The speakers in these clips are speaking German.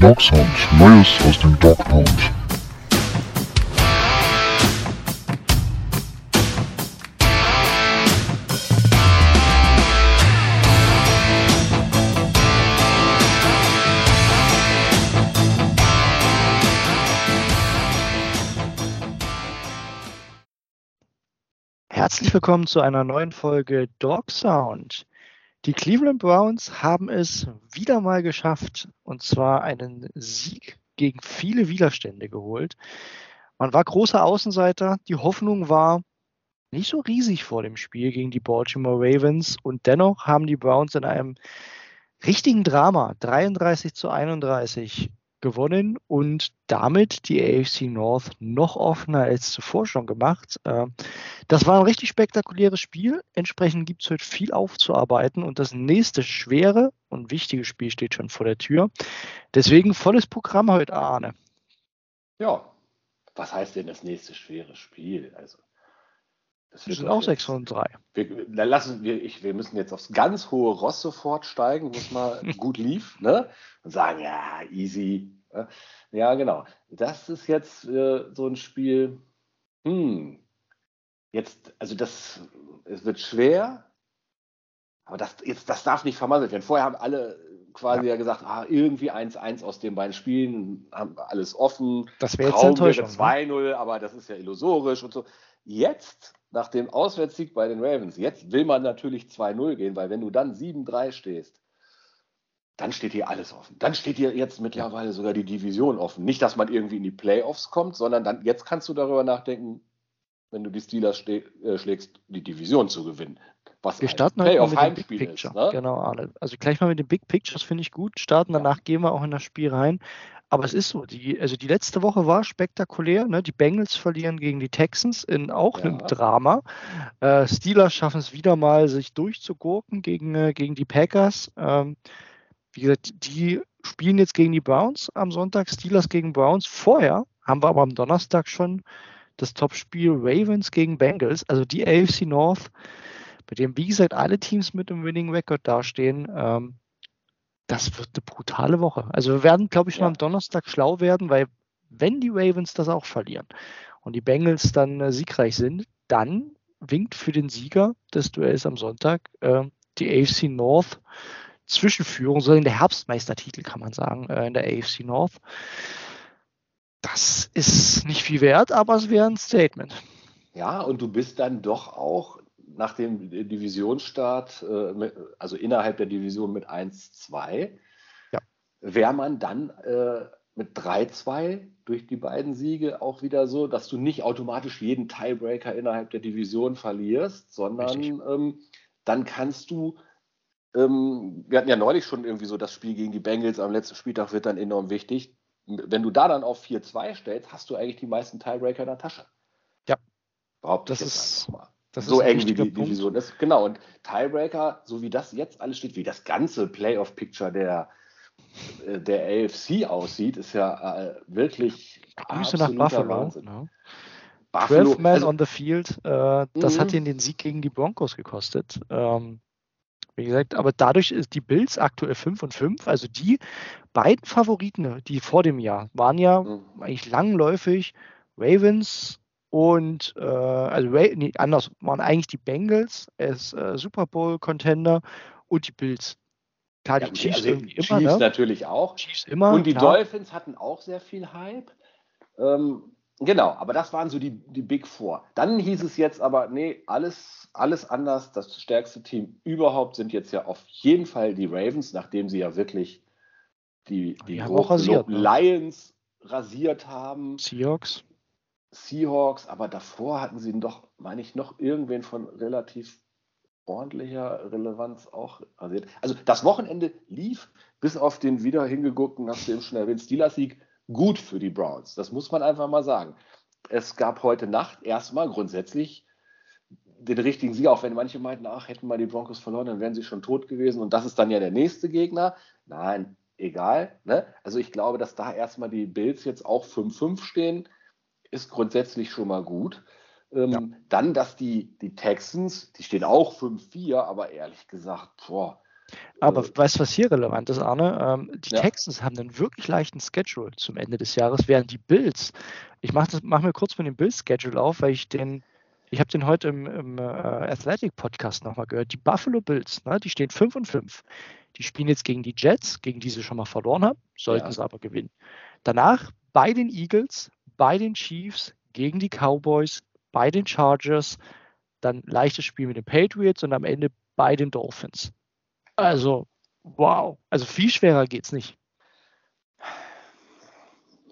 Dog Neues aus dem Dog. Herzlich willkommen zu einer neuen Folge Dog Sound. Die Cleveland Browns haben es wieder mal geschafft, und zwar einen Sieg gegen viele Widerstände geholt. Man war großer Außenseiter. Die Hoffnung war nicht so riesig vor dem Spiel gegen die Baltimore Ravens und dennoch haben die Browns in einem richtigen Drama 33 zu 31 gewonnen und damit die AFC North noch offener als zuvor schon gemacht. Ähm, das war ein richtig spektakuläres Spiel. Entsprechend gibt es heute viel aufzuarbeiten und das nächste schwere und wichtige Spiel steht schon vor der Tür. Deswegen volles Programm heute, Arne. Ja, was heißt denn das nächste schwere Spiel? Also, das wir sind auch 6 und 3. Wir, lassen, wir, ich, wir müssen jetzt aufs ganz hohe Ross sofort steigen, wo es mal gut lief, ne? Und sagen, ja, easy. Ja, genau. Das ist jetzt äh, so ein Spiel, hm, jetzt, also das, es wird schwer, aber das, jetzt, das darf nicht vermasselt werden. Vorher haben alle quasi ja, ja gesagt, ah, irgendwie 1-1 aus den beiden Spielen, haben alles offen. Das wäre jetzt Enttäuschung. 2-0, ne? aber das ist ja illusorisch und so. Jetzt, nach dem Auswärtssieg bei den Ravens, jetzt will man natürlich 2-0 gehen, weil wenn du dann 7-3 stehst, dann steht hier alles offen. Dann steht hier jetzt mittlerweile sogar die Division offen. Nicht, dass man irgendwie in die Playoffs kommt, sondern dann, jetzt kannst du darüber nachdenken, wenn du die Steelers äh, schlägst, die Division zu gewinnen. Was Wir starten heute mit dem Big Picture. Ist, ne? Genau, Arne. Also gleich mal mit dem Big Picture, das finde ich gut. Starten, danach ja. gehen wir auch in das Spiel rein. Aber es ist so, die, also die letzte Woche war spektakulär. Ne? Die Bengals verlieren gegen die Texans in auch ja. einem Drama. Äh, Steelers schaffen es wieder mal, sich durchzugurken gegen, äh, gegen die Packers. Ähm, wie gesagt, die spielen jetzt gegen die Browns am Sonntag, Steelers gegen Browns. Vorher haben wir aber am Donnerstag schon das Topspiel Ravens gegen Bengals, also die AFC North, bei dem, wie gesagt, alle Teams mit einem Winning Record dastehen. Ähm, das wird eine brutale Woche. Also wir werden, glaube ich, schon ja. am Donnerstag schlau werden, weil wenn die Ravens das auch verlieren und die Bengals dann äh, siegreich sind, dann winkt für den Sieger des Duells am Sonntag äh, die AFC North Zwischenführung, so in der Herbstmeistertitel kann man sagen, äh, in der AFC North. Das ist nicht viel wert, aber es wäre ein Statement. Ja, und du bist dann doch auch nach dem Divisionsstart, äh, also innerhalb der Division mit 1-2, ja. wäre man dann äh, mit 3-2 durch die beiden Siege auch wieder so, dass du nicht automatisch jeden Tiebreaker innerhalb der Division verlierst, sondern ähm, dann kannst du ähm, wir hatten ja neulich schon irgendwie so das Spiel gegen die Bengals am letzten Spieltag wird dann enorm wichtig. Wenn du da dann auf 4-2 stellst, hast du eigentlich die meisten Tiebreaker in der Tasche. Ja. Behaupte das ist mal. Das so eng wie die Division ist. Genau, und Tiebreaker, so wie das jetzt alles steht, wie das ganze Playoff-Picture der, äh, der AFC aussieht, ist ja äh, wirklich Grüße nach Buffalo. Wahnsinn. No. Buffalo 12 Man also, on the Field, äh, das hat mhm. ihn den Sieg gegen die Broncos gekostet. Ähm, wie gesagt, aber dadurch ist die Bills aktuell 5 und 5. Also die beiden Favoriten, die vor dem Jahr, waren ja mhm. eigentlich langläufig Ravens und äh, also nee, anders waren eigentlich die Bengals als äh, Super Bowl Contender und die Bills. Klar, ja, die Chiefs, also immer, Chiefs ne? natürlich auch. Chiefs immer. Und die klar. Dolphins hatten auch sehr viel Hype. Ähm, genau, aber das waren so die, die Big Four. Dann hieß es jetzt aber, nee, alles alles anders. Das stärkste Team überhaupt sind jetzt ja auf jeden Fall die Ravens, nachdem sie ja wirklich die, die, die rasiert, ne? Lions rasiert haben. Seahawks. Seahawks, aber davor hatten sie doch, meine ich, noch irgendwen von relativ ordentlicher Relevanz auch rasiert. Also das Wochenende lief bis auf den wieder hingeguckten, hast du eben schon erwähnt, Steelers-Sieg, gut für die Browns. Das muss man einfach mal sagen. Es gab heute Nacht erstmal grundsätzlich den richtigen Sieger, auch wenn manche meinten, ach, hätten mal die Broncos verloren, dann wären sie schon tot gewesen und das ist dann ja der nächste Gegner. Nein, egal. Ne? Also ich glaube, dass da erstmal die Bills jetzt auch 5-5 stehen, ist grundsätzlich schon mal gut. Ähm, ja. Dann, dass die, die Texans, die stehen auch 5-4, aber ehrlich gesagt, boah, Aber äh, weißt du, was hier relevant ist, Arne? Ähm, die ja. Texans haben einen wirklich leichten Schedule zum Ende des Jahres, während die Bills, ich mache mach mir kurz mit dem Bills-Schedule auf, weil ich den, ich habe den heute im, im äh, Athletic-Podcast nochmal gehört. Die Buffalo Bills, ne, die stehen 5 und 5. Die spielen jetzt gegen die Jets, gegen die sie schon mal verloren haben, sollten ja. sie aber gewinnen. Danach bei den Eagles, bei den Chiefs, gegen die Cowboys, bei den Chargers, dann leichtes Spiel mit den Patriots und am Ende bei den Dolphins. Also, wow. Also viel schwerer geht's nicht.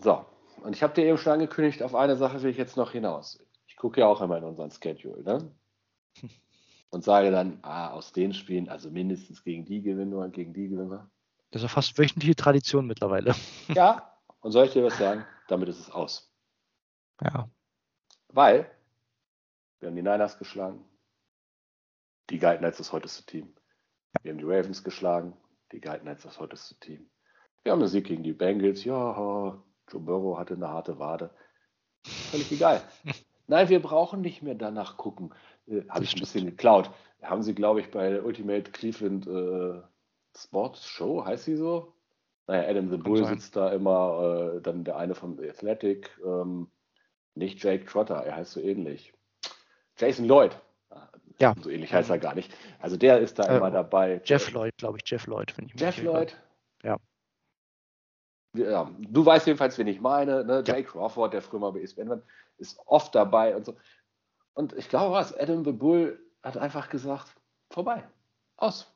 So, und ich habe dir eben schon angekündigt, auf eine Sache will ich jetzt noch hinaus. Ich gucke ja auch immer in unseren Schedule, ne? Und sage dann, ah, aus den Spielen, also mindestens gegen die gewinnen wir und gegen die gewinnen wir. Das ist ja fast wöchentliche Tradition mittlerweile. Ja, und soll ich dir was sagen? Damit ist es aus. Ja. Weil wir haben die Niners geschlagen. Die galten als das heuteste Team. Wir haben die Ravens geschlagen. Die galten als das heuteste Team. Wir haben einen Sieg gegen die Bengals. Ja, Joe Burrow hatte eine harte Wade. Völlig egal. Nein, wir brauchen nicht mehr danach gucken. Äh, Habe ich ein bisschen geklaut. Haben sie, glaube ich, bei Ultimate Cleveland äh, Sports Show, heißt sie so? Naja, Adam the Bull sitzt da immer, äh, dann der eine von The Athletic, ähm, nicht Jake Trotter, er heißt so ähnlich. Jason Lloyd. Ja. So ähnlich heißt er gar nicht. Also der ist da äh, immer dabei. Jeff Lloyd, glaube ich, Jeff Lloyd, finde ich. Jeff Lloyd? Ja. ja. Du weißt jedenfalls, wen ich meine. Ne? Ja. Jay Crawford, der früher mal bei ESPN ist oft dabei und so. Und ich glaube, was, Adam the Bull hat einfach gesagt, vorbei. Aus.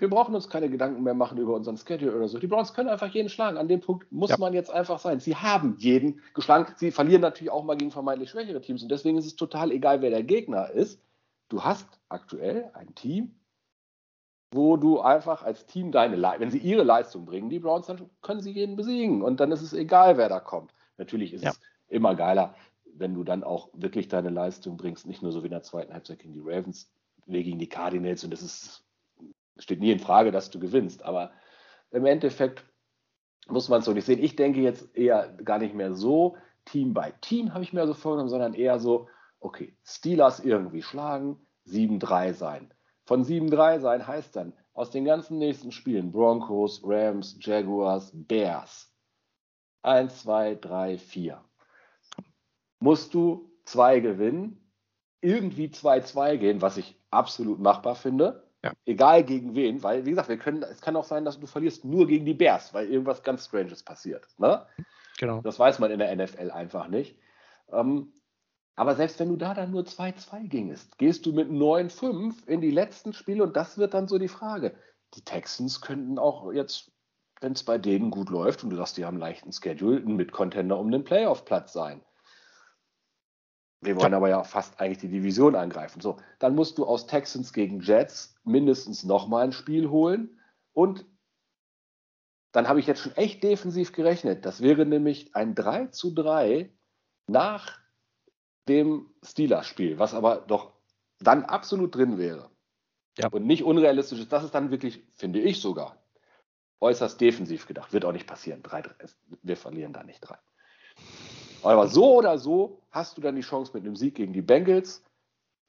Wir brauchen uns keine Gedanken mehr machen über unseren Schedule oder so. Die Browns können einfach jeden schlagen. An dem Punkt muss ja. man jetzt einfach sein. Sie haben jeden geschlagen. Sie verlieren natürlich auch mal gegen vermeintlich schwächere Teams. Und deswegen ist es total egal, wer der Gegner ist. Du hast aktuell ein Team, wo du einfach als Team deine Leistung, wenn sie ihre Leistung bringen, die Browns, dann können sie jeden besiegen. Und dann ist es egal, wer da kommt. Natürlich ist ja. es immer geiler, wenn du dann auch wirklich deine Leistung bringst. Nicht nur so wie in der zweiten Halbzeit gegen die Ravens, wie gegen die Cardinals. Und das ist steht nie in Frage, dass du gewinnst, aber im Endeffekt muss man es so nicht sehen. Ich denke jetzt eher gar nicht mehr so Team by Team, habe ich mir so vorgenommen, sondern eher so, okay, Steelers irgendwie schlagen, 7-3 sein. Von 7-3 sein heißt dann aus den ganzen nächsten Spielen Broncos, Rams, Jaguars, Bears 1, 2, 3, 4. Musst du zwei gewinnen, irgendwie 2-2 gehen, was ich absolut machbar finde. Ja. Egal gegen wen, weil, wie gesagt, wir können, es kann auch sein, dass du verlierst nur gegen die Bears, weil irgendwas ganz Stranges passiert. Ne? Genau. Das weiß man in der NFL einfach nicht. Ähm, aber selbst wenn du da dann nur 2-2 gingest, gehst du mit 9-5 in die letzten Spiele und das wird dann so die Frage. Die Texans könnten auch jetzt, wenn es bei denen gut läuft und du sagst, die haben einen leichten Schedule, ein Mitcontender um den Playoff-Platz sein. Wir wollen ja. aber ja fast eigentlich die Division angreifen. So, dann musst du aus Texans gegen Jets mindestens nochmal ein Spiel holen. Und dann habe ich jetzt schon echt defensiv gerechnet. Das wäre nämlich ein 3 zu 3 nach dem Steelers-Spiel, was aber doch dann absolut drin wäre. Ja. Und nicht unrealistisch ist. Das ist dann wirklich, finde ich sogar, äußerst defensiv gedacht. Wird auch nicht passieren. Drei, wir verlieren da nicht drei. Aber so oder so hast du dann die Chance mit einem Sieg gegen die Bengals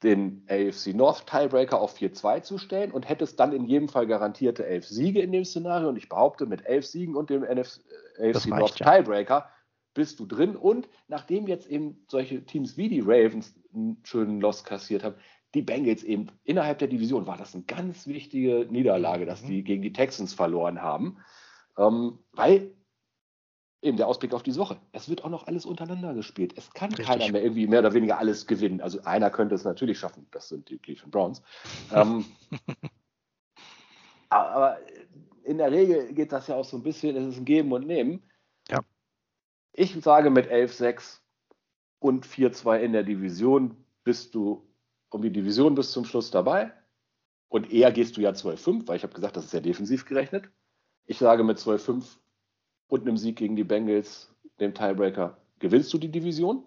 den AFC North Tiebreaker auf 4-2 zu stellen und hättest dann in jedem Fall garantierte elf Siege in dem Szenario. Und ich behaupte, mit elf Siegen und dem NF AFC North ja. Tiebreaker bist du drin. Und nachdem jetzt eben solche Teams wie die Ravens einen schönen Loss kassiert haben, die Bengals eben innerhalb der Division war das eine ganz wichtige Niederlage, dass mhm. die gegen die Texans verloren haben. Ähm, weil eben der Ausblick auf diese Woche. Es wird auch noch alles untereinander gespielt. Es kann Richtig. keiner mehr irgendwie mehr oder weniger alles gewinnen. Also einer könnte es natürlich schaffen. Das sind die Cleveland Browns. ähm, aber in der Regel geht das ja auch so ein bisschen, es ist ein Geben und Nehmen. Ja. Ich sage mit 11-6 und 4-2 in der Division bist du um die Division bis zum Schluss dabei. Und eher gehst du ja 12-5, weil ich habe gesagt, das ist ja defensiv gerechnet. Ich sage mit 12-5 und einem Sieg gegen die Bengals, dem Tiebreaker, gewinnst du die Division.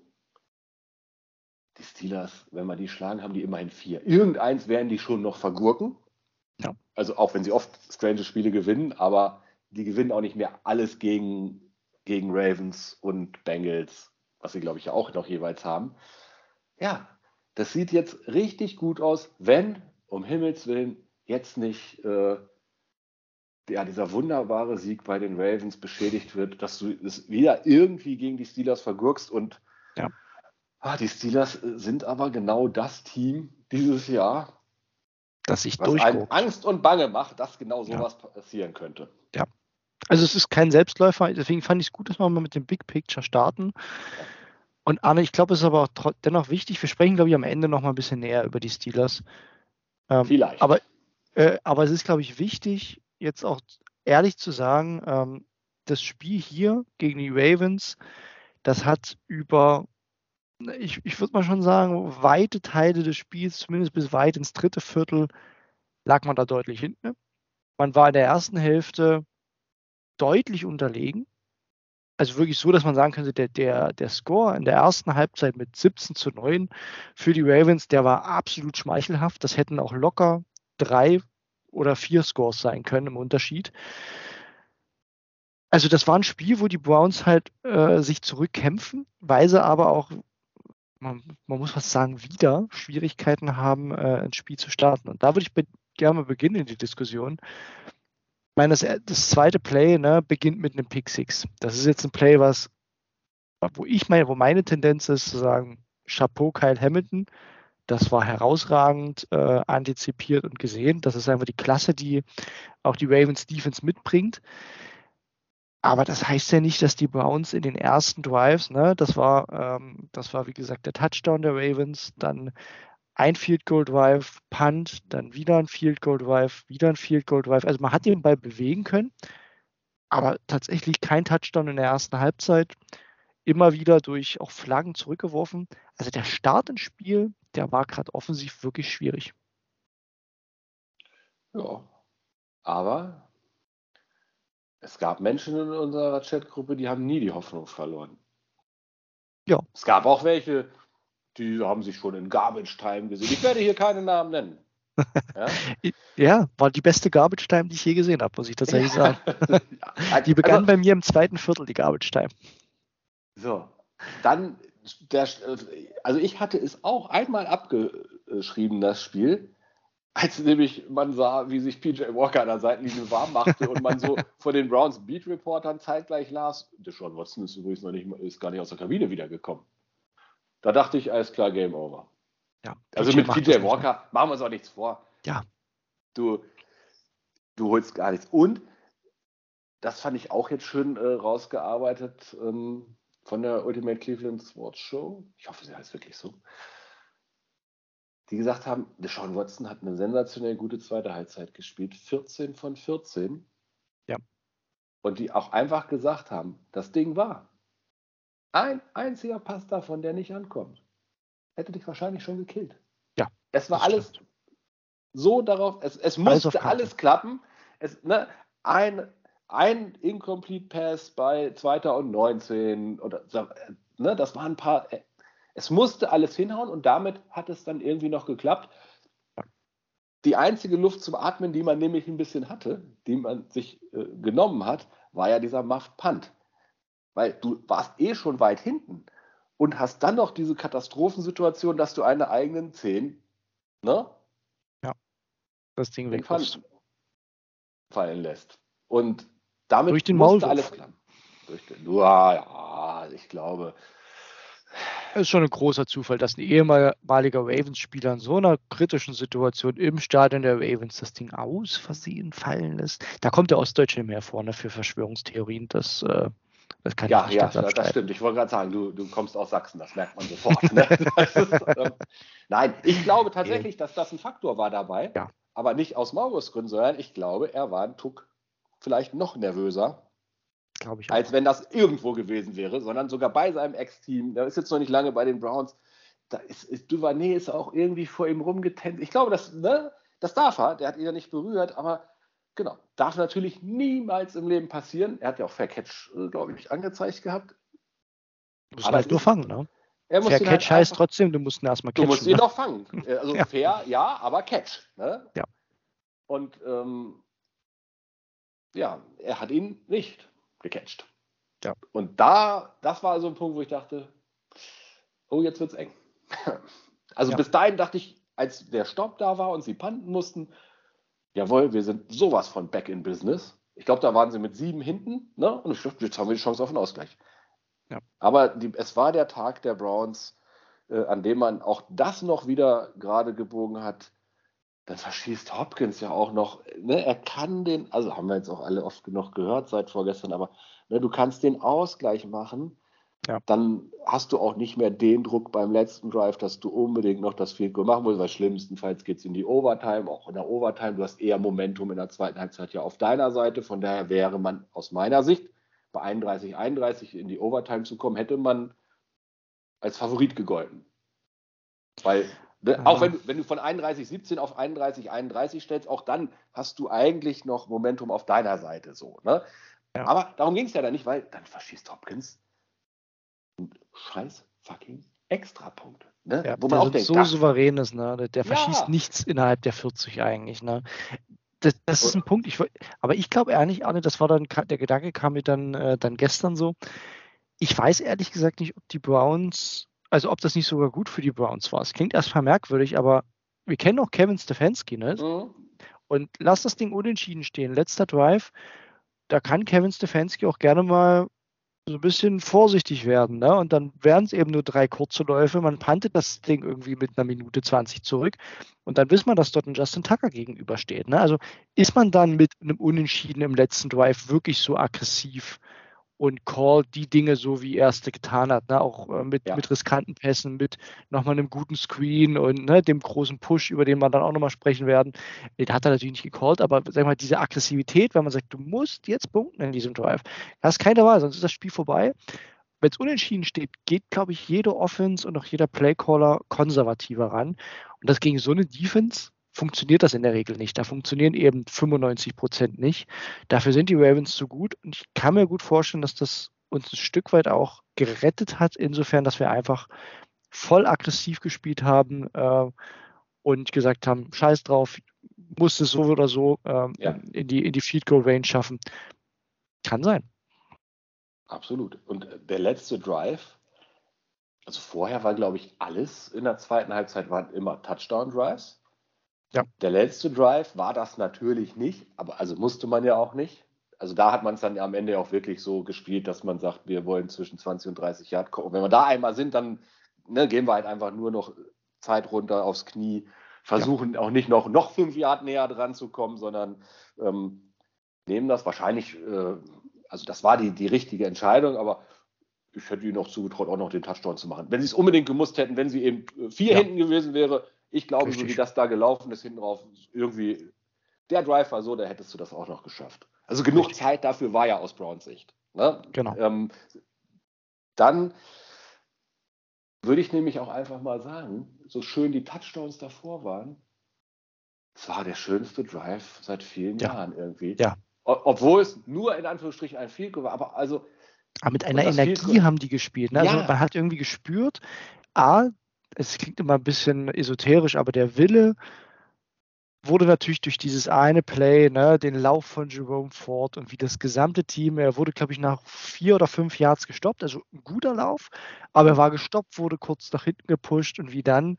Die Steelers, wenn wir die schlagen, haben die immerhin vier. Irgendeins werden die schon noch vergurken. Ja. Also auch wenn sie oft strange Spiele gewinnen, aber die gewinnen auch nicht mehr alles gegen, gegen Ravens und Bengals, was sie, glaube ich, ja auch noch jeweils haben. Ja, das sieht jetzt richtig gut aus, wenn, um Himmels Willen, jetzt nicht äh, ja, dieser wunderbare Sieg bei den Ravens beschädigt wird, dass du es wieder irgendwie gegen die Steelers vergurkst und ja. ah, die Steelers äh, sind aber genau das Team dieses Jahr, das sich durchguckt. Angst und Bange macht, dass genau sowas ja. passieren könnte. Ja. Also es ist kein Selbstläufer, deswegen fand ich es gut, dass wir mal mit dem Big Picture starten. Und Arne, ich glaube, es ist aber auch dennoch wichtig, wir sprechen, glaube ich, am Ende noch mal ein bisschen näher über die Steelers. Ähm, Vielleicht. Aber, äh, aber es ist, glaube ich, wichtig, jetzt auch ehrlich zu sagen, ähm, das Spiel hier gegen die Ravens, das hat über, ich, ich würde mal schon sagen, weite Teile des Spiels, zumindest bis weit ins dritte Viertel, lag man da deutlich hinten. Man war in der ersten Hälfte deutlich unterlegen. Also wirklich so, dass man sagen könnte, der, der, der Score in der ersten Halbzeit mit 17 zu 9 für die Ravens, der war absolut schmeichelhaft. Das hätten auch locker drei oder vier Scores sein können im Unterschied. Also das war ein Spiel, wo die Browns halt äh, sich zurückkämpfen, weil sie aber auch, man, man, muss was sagen, wieder Schwierigkeiten haben, äh, ein Spiel zu starten. Und da würde ich be gerne beginnen in die Diskussion. Ich meine, das, das zweite Play ne, beginnt mit einem Pick Six. Das ist jetzt ein Play, was, wo ich meine, wo meine Tendenz ist zu sagen, Chapeau Kyle Hamilton, das war herausragend äh, antizipiert und gesehen. Das ist einfach die Klasse, die auch die Ravens Defense mitbringt. Aber das heißt ja nicht, dass die Browns in den ersten Drives, ne, das war, ähm, das war wie gesagt der Touchdown der Ravens, dann ein Field Goal Drive, Punt, dann wieder ein Field Goal Drive, wieder ein Field Goal Drive. Also man hat den Ball bewegen können, aber tatsächlich kein Touchdown in der ersten Halbzeit. Immer wieder durch auch Flaggen zurückgeworfen. Also der Start ins Spiel der war gerade offensiv wirklich schwierig. Ja, aber es gab Menschen in unserer Chatgruppe, die haben nie die Hoffnung verloren. Ja. Es gab auch welche, die haben sich schon in Garbage Time gesehen. Ich werde hier keine Namen nennen. Ja, ja war die beste Garbage Time, die ich je gesehen habe, muss ich tatsächlich sagen. die begann also, bei mir im zweiten Viertel, die Garbage Time. So, dann der, also ich hatte es auch einmal abgeschrieben, das Spiel, als nämlich man sah, wie sich PJ Walker an der Seitenlinie warm machte und man so vor den Browns Beat Reportern zeitgleich las, Deshaun Watson ist übrigens noch nicht, ist gar nicht aus der Kabine wiedergekommen. Da dachte ich, alles klar, Game Over. Ja, also mit PJ Walker machen wir uns auch nichts vor. Ja. Du, du holst gar nichts. Und das fand ich auch jetzt schön äh, rausgearbeitet. Ähm, von der Ultimate Cleveland Sports Show, ich hoffe, sie heißt wirklich so, die gesagt haben, Deshaun Watson hat eine sensationell gute zweite Halbzeit gespielt, 14 von 14. Ja. Und die auch einfach gesagt haben, das Ding war. Ein einziger Pass davon, der nicht ankommt, hätte dich wahrscheinlich schon gekillt. Ja. Es war alles stimmt. so darauf, es, es musste alles klappen. Es, ne, ein ein Incomplete Pass bei 2019 oder ne, das waren ein paar. Äh, es musste alles hinhauen und damit hat es dann irgendwie noch geklappt. Die einzige Luft zum Atmen, die man nämlich ein bisschen hatte, die man sich äh, genommen hat, war ja dieser Muff Punt. Weil du warst eh schon weit hinten und hast dann noch diese Katastrophensituation, dass du eine eigenen 10, ne? Ja, das Ding wegfallen fallen lässt. Und damit Durch den musste alles klappen. Durch den, ja, ja, ich glaube. Es ist schon ein großer Zufall, dass ein ehemaliger Ravens-Spieler in so einer kritischen Situation im Stadion der Ravens das Ding aus Versehen fallen lässt. Da kommt der Ostdeutsche mehr vorne für Verschwörungstheorien. Das, äh, das kann ja, ich nicht ja, das, das stimmt. Ich wollte gerade sagen, du, du kommst aus Sachsen, das merkt man sofort. Ne? ist, ähm, nein, ich glaube tatsächlich, dass das ein Faktor war dabei. Ja. Aber nicht aus Maurus Gründen, sondern ich glaube, er war ein Tuck vielleicht noch nervöser. Glaube ich. Auch. Als wenn das irgendwo gewesen wäre, sondern sogar bei seinem Ex-Team. Der ist jetzt noch nicht lange bei den Browns. Da ist, ist Duvernay ist auch irgendwie vor ihm rumgetänzt. Ich glaube, das, ne, das darf er. Der hat ihn ja nicht berührt, aber genau, darf natürlich niemals im Leben passieren. Er hat ja auch Fair Catch, äh, glaube ich, angezeigt gehabt. Du musst halt nur fangen, ne? Fair Catch halt heißt trotzdem, du musst ihn erstmal catchen. Du musst ihn ne? doch fangen. Äh, also ja. fair, ja, aber Catch. Ne? Ja. Und ähm, ja, er hat ihn nicht gecatcht. Ja. Und da, das war so ein Punkt, wo ich dachte, oh, jetzt wird's eng. Also ja. bis dahin dachte ich, als der Stopp da war und sie panten mussten, jawohl, wir sind sowas von back in business. Ich glaube, da waren sie mit sieben hinten, ne? Und ich glaube, jetzt haben wir die Chance auf einen Ausgleich. Ja. Aber die, es war der Tag der Browns, äh, an dem man auch das noch wieder gerade gebogen hat. Dann verschießt Hopkins ja auch noch. Ne? Er kann den, also haben wir jetzt auch alle oft genug gehört seit vorgestern, aber ne, du kannst den Ausgleich machen. Ja. Dann hast du auch nicht mehr den Druck beim letzten Drive, dass du unbedingt noch das Field Goal machen musst, weil schlimmstenfalls geht es in die Overtime, auch in der Overtime. Du hast eher Momentum in der zweiten Halbzeit ja auf deiner Seite. Von daher wäre man aus meiner Sicht bei 31, 31 in die Overtime zu kommen, hätte man als Favorit gegolten. Weil, ne, auch wenn, wenn du von 31, 17 auf 31, 31 stellst, auch dann hast du eigentlich noch Momentum auf deiner Seite so. Ne? Ja. Aber darum ging es ja dann nicht, weil dann verschießt Hopkins scheiß fucking Extrapunkte. Ne? Ja, Wo man auch denkt, so souverän ist, ne? Der, der verschießt ja. nichts innerhalb der 40 eigentlich. Ne? Das, das ist ein Punkt, ich, aber ich glaube ehrlich, Arne, das war dann, der Gedanke kam mir dann, äh, dann gestern so. Ich weiß ehrlich gesagt nicht, ob die Browns, also ob das nicht sogar gut für die Browns war. Es klingt erstmal merkwürdig, aber wir kennen auch Kevin Stefanski, ne? Mhm. Und lass das Ding unentschieden stehen. Letzter Drive, da kann Kevin Stefanski auch gerne mal so ein bisschen vorsichtig werden. Ne? Und dann wären es eben nur drei kurze Läufe. Man pantet das Ding irgendwie mit einer Minute 20 zurück. Und dann wissen wir, dass dort ein Justin Tucker gegenübersteht. Ne? Also ist man dann mit einem Unentschieden im letzten Drive wirklich so aggressiv und callt die Dinge so, wie er es getan hat, ne? auch äh, mit, ja. mit riskanten Pässen, mit nochmal einem guten Screen und ne, dem großen Push, über den wir dann auch nochmal sprechen werden. Den hat er natürlich nicht gecallt, aber sag mal, diese Aggressivität, wenn man sagt, du musst jetzt punkten in diesem Drive, das ist keine Wahl, sonst ist das Spiel vorbei. Wenn es unentschieden steht, geht, glaube ich, jede Offense und auch jeder Playcaller konservativer ran. Und das gegen so eine Defense funktioniert das in der Regel nicht. Da funktionieren eben 95 Prozent nicht. Dafür sind die Ravens zu gut. Und ich kann mir gut vorstellen, dass das uns ein Stück weit auch gerettet hat, insofern, dass wir einfach voll aggressiv gespielt haben äh, und gesagt haben, scheiß drauf, muss es so oder so äh, ja. in, die, in die Field Goal Range schaffen. Kann sein. Absolut. Und der letzte Drive, also vorher war, glaube ich, alles in der zweiten Halbzeit waren immer Touchdown-Drives. Ja. Der letzte Drive war das natürlich nicht, aber also musste man ja auch nicht. Also da hat man es dann am Ende auch wirklich so gespielt, dass man sagt, wir wollen zwischen 20 und 30 Yard kommen. Und wenn wir da einmal sind, dann ne, gehen wir halt einfach nur noch Zeit runter aufs Knie, versuchen ja. auch nicht noch, noch fünf Yard näher dran zu kommen, sondern ähm, nehmen das wahrscheinlich, äh, also das war die, die richtige Entscheidung, aber ich hätte ihnen noch zugetraut, auch noch den Touchdown zu machen. Wenn sie es unbedingt gemusst hätten, wenn sie eben vier ja. hinten gewesen wäre, ich glaube, Richtig. so wie das da gelaufen ist, hinten drauf, irgendwie, der Drive war so, da hättest du das auch noch geschafft. Also genug Richtig. Zeit dafür war ja aus Browns Sicht. Ne? Genau. Ähm, dann würde ich nämlich auch einfach mal sagen, so schön die Touchdowns davor waren, es war der schönste Drive seit vielen ja. Jahren irgendwie. Ja. Obwohl es nur in Anführungsstrichen ein Field war, aber also. Aber mit einer Energie haben die gespielt. Ne? Also ja. man hat irgendwie gespürt, A, es klingt immer ein bisschen esoterisch, aber der Wille wurde natürlich durch dieses eine Play, ne, den Lauf von Jerome Ford und wie das gesamte Team, er wurde, glaube ich, nach vier oder fünf Yards gestoppt, also ein guter Lauf, aber er war gestoppt, wurde kurz nach hinten gepusht und wie dann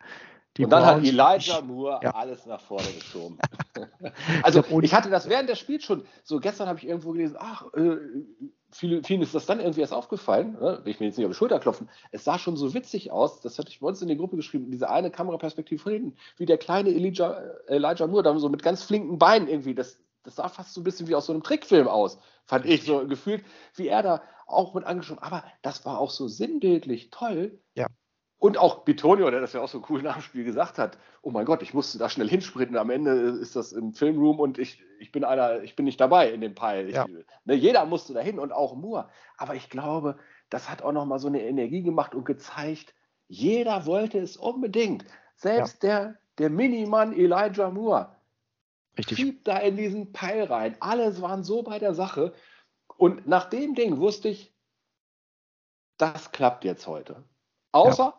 die und dann Browns, hat Elijah Moore ja. alles nach vorne geschoben. also ich hatte das während des Spiels schon, so gestern habe ich irgendwo gelesen, ach, äh, vielen, vielen ist das dann irgendwie erst aufgefallen, ne? will ich mir jetzt nicht auf die Schulter klopfen, es sah schon so witzig aus, das hatte ich bei uns in die Gruppe geschrieben, diese eine Kameraperspektive von hinten, wie der kleine Elijah, Elijah Moore, da so mit ganz flinken Beinen irgendwie, das, das sah fast so ein bisschen wie aus so einem Trickfilm aus, fand ich so gefühlt, wie er da auch mit angeschoben, aber das war auch so sinnbildlich toll. Ja. Und auch Bitonio, der das ja auch so cool nach dem Spiel gesagt hat, oh mein Gott, ich musste da schnell hinsprinten. Am Ende ist das im Filmroom und ich, ich bin einer, ich bin nicht dabei in dem Pile. Ich, ja. ne, jeder musste da hin und auch Moore. Aber ich glaube, das hat auch nochmal so eine Energie gemacht und gezeigt, jeder wollte es unbedingt. Selbst ja. der, der Minimann Elijah Moore Richtig. schiebt da in diesen Pile rein. Alle waren so bei der Sache. Und nach dem Ding wusste ich, das klappt jetzt heute. Außer, ja.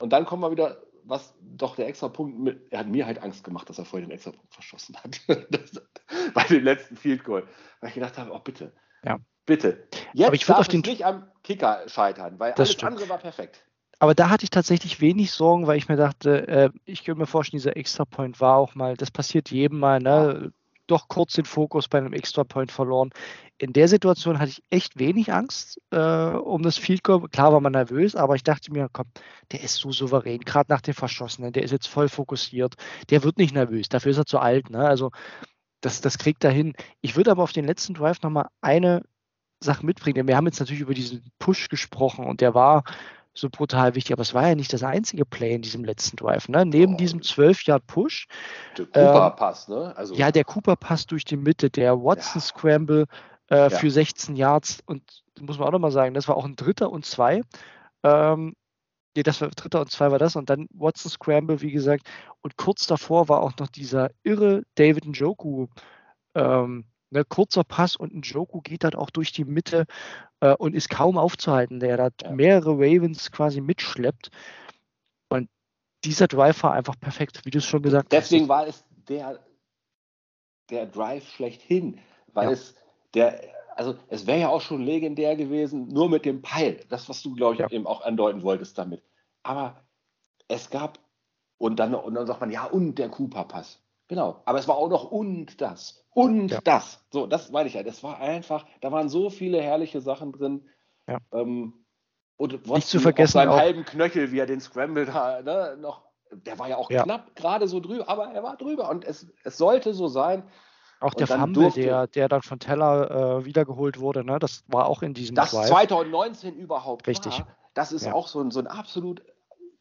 und dann kommen wir wieder, was doch der extra Punkt mit, er hat mir halt Angst gemacht, dass er vorher den extra Punkt verschossen hat. das, bei dem letzten Field Goal. Weil ich gedacht habe, oh bitte. Ja. Bitte. Jetzt Aber ich darf auf den nicht am Kicker scheitern, weil alles stimmt. andere war perfekt. Aber da hatte ich tatsächlich wenig Sorgen, weil ich mir dachte, äh, ich könnte mir vorstellen, dieser Extra Point war auch mal, das passiert jedem mal, ne? Doch kurz den Fokus bei einem Extra Point verloren. In der Situation hatte ich echt wenig Angst äh, um das Field Goal. Klar war man nervös, aber ich dachte mir, komm, der ist so souverän, gerade nach dem Verschossenen, der ist jetzt voll fokussiert, der wird nicht nervös, dafür ist er zu alt. Ne? Also das, das kriegt er hin. Ich würde aber auf den letzten Drive nochmal eine Sache mitbringen. Wir haben jetzt natürlich über diesen Push gesprochen und der war so brutal wichtig, aber es war ja nicht das einzige Play in diesem letzten Drive. Ne? Neben oh. diesem 12-Yard-Push. Der Cooper-Pass, ähm, ne? Also, ja, der Cooper-Pass durch die Mitte, der Watson-Scramble äh, ja. für 16 Yards und muss man auch nochmal sagen, das war auch ein Dritter und zwei. Ähm, nee, das war Dritter und zwei war das und dann Watson Scramble, wie gesagt. Und kurz davor war auch noch dieser irre David Njoku ähm, Ne, kurzer Pass und ein Joku geht dann auch durch die Mitte äh, und ist kaum aufzuhalten, der da ja. mehrere Ravens quasi mitschleppt. Und dieser Drive war einfach perfekt, wie du es schon gesagt Deswegen hast. Deswegen war es der, der Drive schlechthin, weil ja. es der, also es wäre ja auch schon legendär gewesen, nur mit dem Peil. Das, was du, glaube ich, ja. eben auch andeuten wolltest damit. Aber es gab, und dann, und dann sagt man, ja, und der Cooper-Pass. Genau. Aber es war auch noch und das. Und ja. das. So, das meine ich ja. Das war einfach, da waren so viele herrliche Sachen drin. Ja. Ähm, und Nicht zu vergessen. Beim halben Knöchel, wie er den Scramble da ne, noch, der war ja auch ja. knapp gerade so drüber, aber er war drüber. Und es, es sollte so sein. Auch der Fumble, der, der dann von Teller äh, wiedergeholt wurde, ne? das war auch in diesem Das Drive. 2019 überhaupt Richtig. War, das ist ja. auch so ein, so ein absolut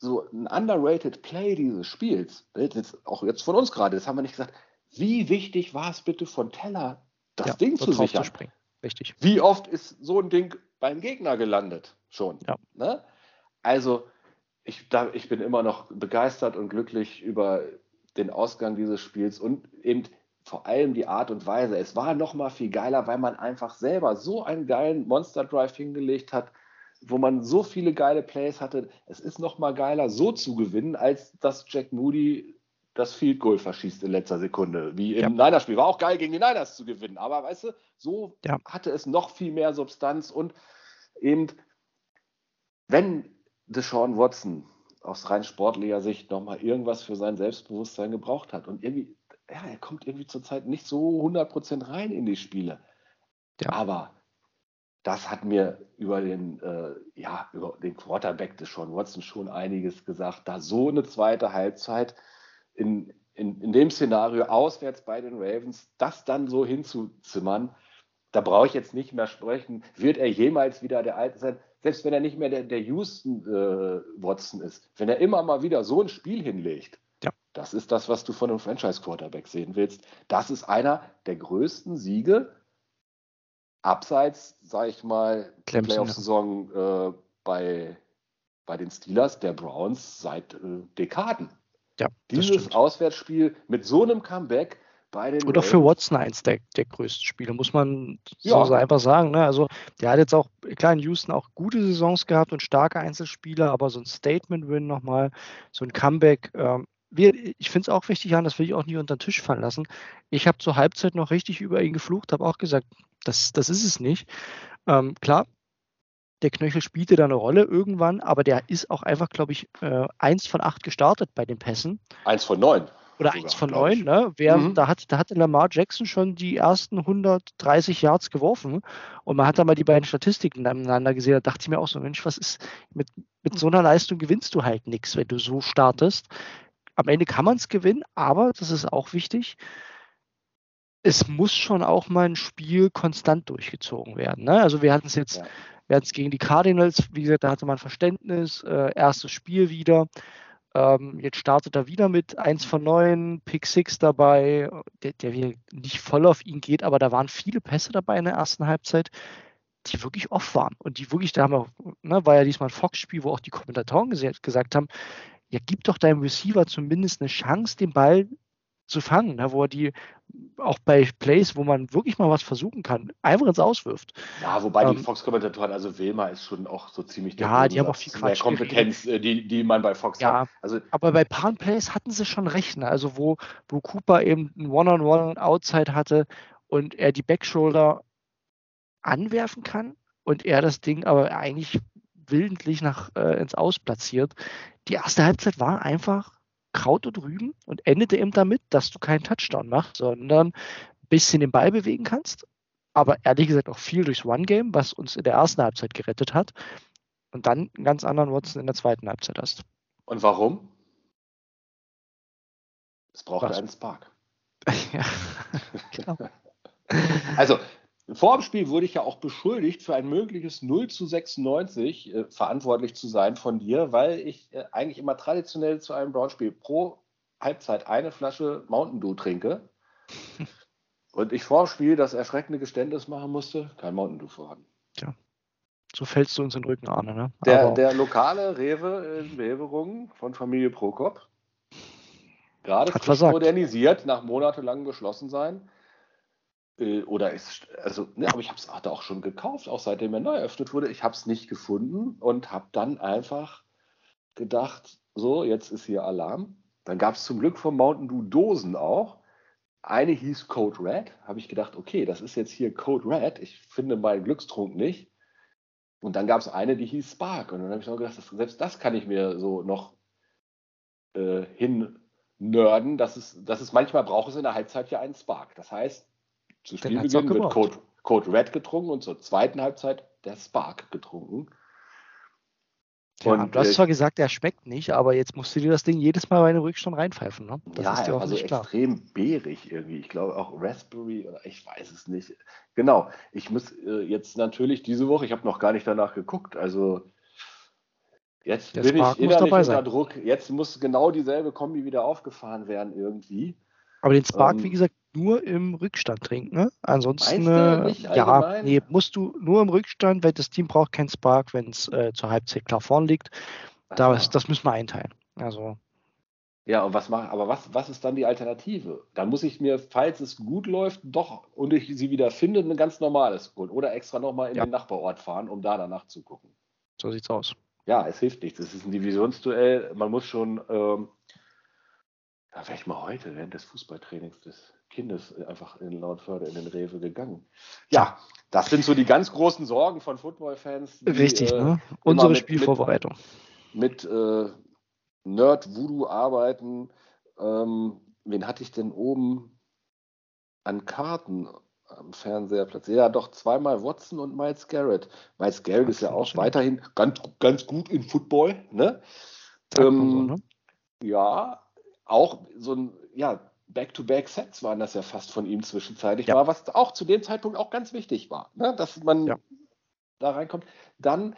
so ein underrated Play dieses Spiels, jetzt, auch jetzt von uns gerade, das haben wir nicht gesagt, wie wichtig war es bitte von Teller, das ja, Ding zu sichern? Zu Richtig. Wie oft ist so ein Ding beim Gegner gelandet schon? Ja. Ne? Also, ich, da, ich bin immer noch begeistert und glücklich über den Ausgang dieses Spiels und eben vor allem die Art und Weise. Es war noch mal viel geiler, weil man einfach selber so einen geilen Monster Drive hingelegt hat wo man so viele geile Plays hatte. Es ist noch mal geiler, so zu gewinnen, als dass Jack Moody das Field Goal verschießt in letzter Sekunde, wie im ja. Niners-Spiel. War auch geil, gegen die Niners zu gewinnen. Aber weißt du, so ja. hatte es noch viel mehr Substanz und eben, wenn Deshaun Watson aus rein sportlicher Sicht nochmal irgendwas für sein Selbstbewusstsein gebraucht hat und irgendwie, ja, er kommt irgendwie zurzeit nicht so 100% rein in die Spiele. Ja. Aber das hat mir über den, äh, ja, über den Quarterback des Sean Watson schon einiges gesagt. Da so eine zweite Halbzeit in, in, in dem Szenario auswärts bei den Ravens, das dann so hinzuzimmern, da brauche ich jetzt nicht mehr sprechen. Wird er jemals wieder der Alte sein? Selbst wenn er nicht mehr der, der Houston äh, Watson ist, wenn er immer mal wieder so ein Spiel hinlegt, ja. das ist das, was du von einem Franchise-Quarterback sehen willst. Das ist einer der größten Siege abseits, sage ich mal, Playoff-Saison äh, bei, bei den Steelers der Browns seit äh, Dekaden. Ja, Dieses Auswärtsspiel mit so einem Comeback bei den. Oder für Watson eins der, der größten Spiele, muss man ja. so einfach sagen. Ne? Also, der hat jetzt auch, klar, in Houston auch gute Saisons gehabt und starke Einzelspieler, aber so ein Statement-Win nochmal, so ein Comeback. Ähm, wir, ich finde es auch wichtig, Jan, das will ich auch nicht unter den Tisch fallen lassen. Ich habe zur Halbzeit noch richtig über ihn geflucht, habe auch gesagt, das, das ist es nicht. Ähm, klar, der Knöchel spielte da eine Rolle irgendwann, aber der ist auch einfach, glaube ich, äh, eins von acht gestartet bei den Pässen. Eins von neun. Oder sogar, eins von neun, ne? Wer, mhm. da, hat, da hat Lamar Jackson schon die ersten 130 Yards geworfen und man hat da mal die beiden Statistiken nebeneinander gesehen. Da dachte ich mir auch so, Mensch, was ist mit, mit so einer Leistung gewinnst du halt nichts, wenn du so startest. Am Ende kann man es gewinnen, aber das ist auch wichtig es muss schon auch mal ein Spiel konstant durchgezogen werden. Ne? Also wir hatten es jetzt, ja. wir hatten es gegen die Cardinals, wie gesagt, da hatte man Verständnis, äh, erstes Spiel wieder. Ähm, jetzt startet er wieder mit 1 von 9, Pick 6 dabei, der, der nicht voll auf ihn geht, aber da waren viele Pässe dabei in der ersten Halbzeit, die wirklich off waren. Und die wirklich, da haben wir, ne, war ja diesmal ein Fox-Spiel, wo auch die Kommentatoren gesagt haben, ja, gib doch deinem Receiver zumindest eine Chance, den Ball zu fangen, ne, wo er die auch bei Plays, wo man wirklich mal was versuchen kann, einfach ins Auswirft. Ja, wobei ähm, die Fox-Kommentatoren, also Wilma ist schon auch so ziemlich der Ja, die haben auch viel Quatsch. Kompetenz, äh, die, die man bei Fox ja, hat. Also, aber bei Pan Plays hatten sie schon recht, ne? also wo, wo Cooper eben ein One-on-One Outside hatte und er die Backshoulder anwerfen kann und er das Ding aber eigentlich willentlich nach äh, ins Aus platziert. Die erste Halbzeit war einfach Kraut und Rüben und endete eben damit, dass du keinen Touchdown machst, sondern bisschen den Ball bewegen kannst, aber ehrlich gesagt auch viel durchs One-Game, was uns in der ersten Halbzeit gerettet hat. Und dann einen ganz anderen Watson in der zweiten Halbzeit hast. Und warum? Es braucht was? einen Spark. ja, genau. Also, vor dem Spiel wurde ich ja auch beschuldigt, für ein mögliches 0 zu 96 äh, verantwortlich zu sein von dir, weil ich äh, eigentlich immer traditionell zu einem Brown-Spiel pro Halbzeit eine Flasche Mountain Dew trinke. Und ich vor dem Spiel das erschreckende Geständnis machen musste, kein Mountain Dew vorhanden. Tja, so fällst du uns in den Rücken, Arne. Ne? Der, der, lokale Rewe in Beverungen von Familie Prokop, gerade modernisiert, nach monatelangem Geschlossensein, äh, oder ist, also, ne, aber ich habe es auch schon gekauft, auch seitdem er neu eröffnet wurde. Ich habe es nicht gefunden und habe dann einfach gedacht, so, jetzt ist hier Alarm. Dann gab es zum Glück vom Mountain Dew Dosen auch. Eine hieß Code Red. Habe ich gedacht, okay, das ist jetzt hier Code Red. Ich finde meinen Glückstrunk nicht. Und dann gab es eine, die hieß Spark. Und dann habe ich noch gedacht, das, selbst das kann ich mir so noch äh, hin nerden, dass es, dass es manchmal braucht es in der Halbzeit ja einen Spark. Das heißt, zu Spielbeginn wird Code, Code Red getrunken und zur zweiten Halbzeit der Spark getrunken. Ja, und, du hast äh, zwar gesagt, er schmeckt nicht, aber jetzt musst du dir das Ding jedes Mal bei einem Rückstand reinpfeifen. Ne? Das ja, ist dir auch also extrem beerig irgendwie. Ich glaube auch Raspberry oder ich weiß es nicht. Genau. Ich muss äh, jetzt natürlich diese Woche, ich habe noch gar nicht danach geguckt, also jetzt Der bin Spark ich innerlich unter sein. Druck. Jetzt muss genau dieselbe Kombi wieder aufgefahren werden irgendwie. Aber den Spark, ähm, wie gesagt, nur im Rückstand trinken. Ne? Ansonsten, äh, ja, nee, musst du nur im Rückstand, weil das Team braucht keinen Spark, wenn es äh, zur Halbzeit klar vorn liegt. Das, das müssen wir einteilen. Also. Ja, und was mache, aber was, was ist dann die Alternative? Dann muss ich mir, falls es gut läuft, doch und ich sie wieder finde, ein ganz normales holen oder extra nochmal in ja. den Nachbarort fahren, um da danach zu gucken. So sieht's aus. Ja, es hilft nichts. Es ist ein Divisionsduell. Man muss schon, ähm, da wäre ich mal heute während des Fußballtrainings des Kindes einfach in Lautförde in den Rewe gegangen. Ja, das sind so die ganz großen Sorgen von Footballfans. Richtig, äh, ne? Unsere mit, Spielvorbereitung. Mit, mit äh, Nerd Voodoo arbeiten. Ähm, wen hatte ich denn oben an Karten am Fernseher platziert? Ja, doch zweimal Watson und Miles Garrett. Miles Garrett ist ja auch weiterhin ganz, ganz gut in Football. Ne? Ähm, so, ne? Ja, auch so ein, ja, Back-to-Back-Sets waren das ja fast von ihm zwischenzeitlich ja. war, was auch zu dem Zeitpunkt auch ganz wichtig war, ne? dass man ja. da reinkommt. Dann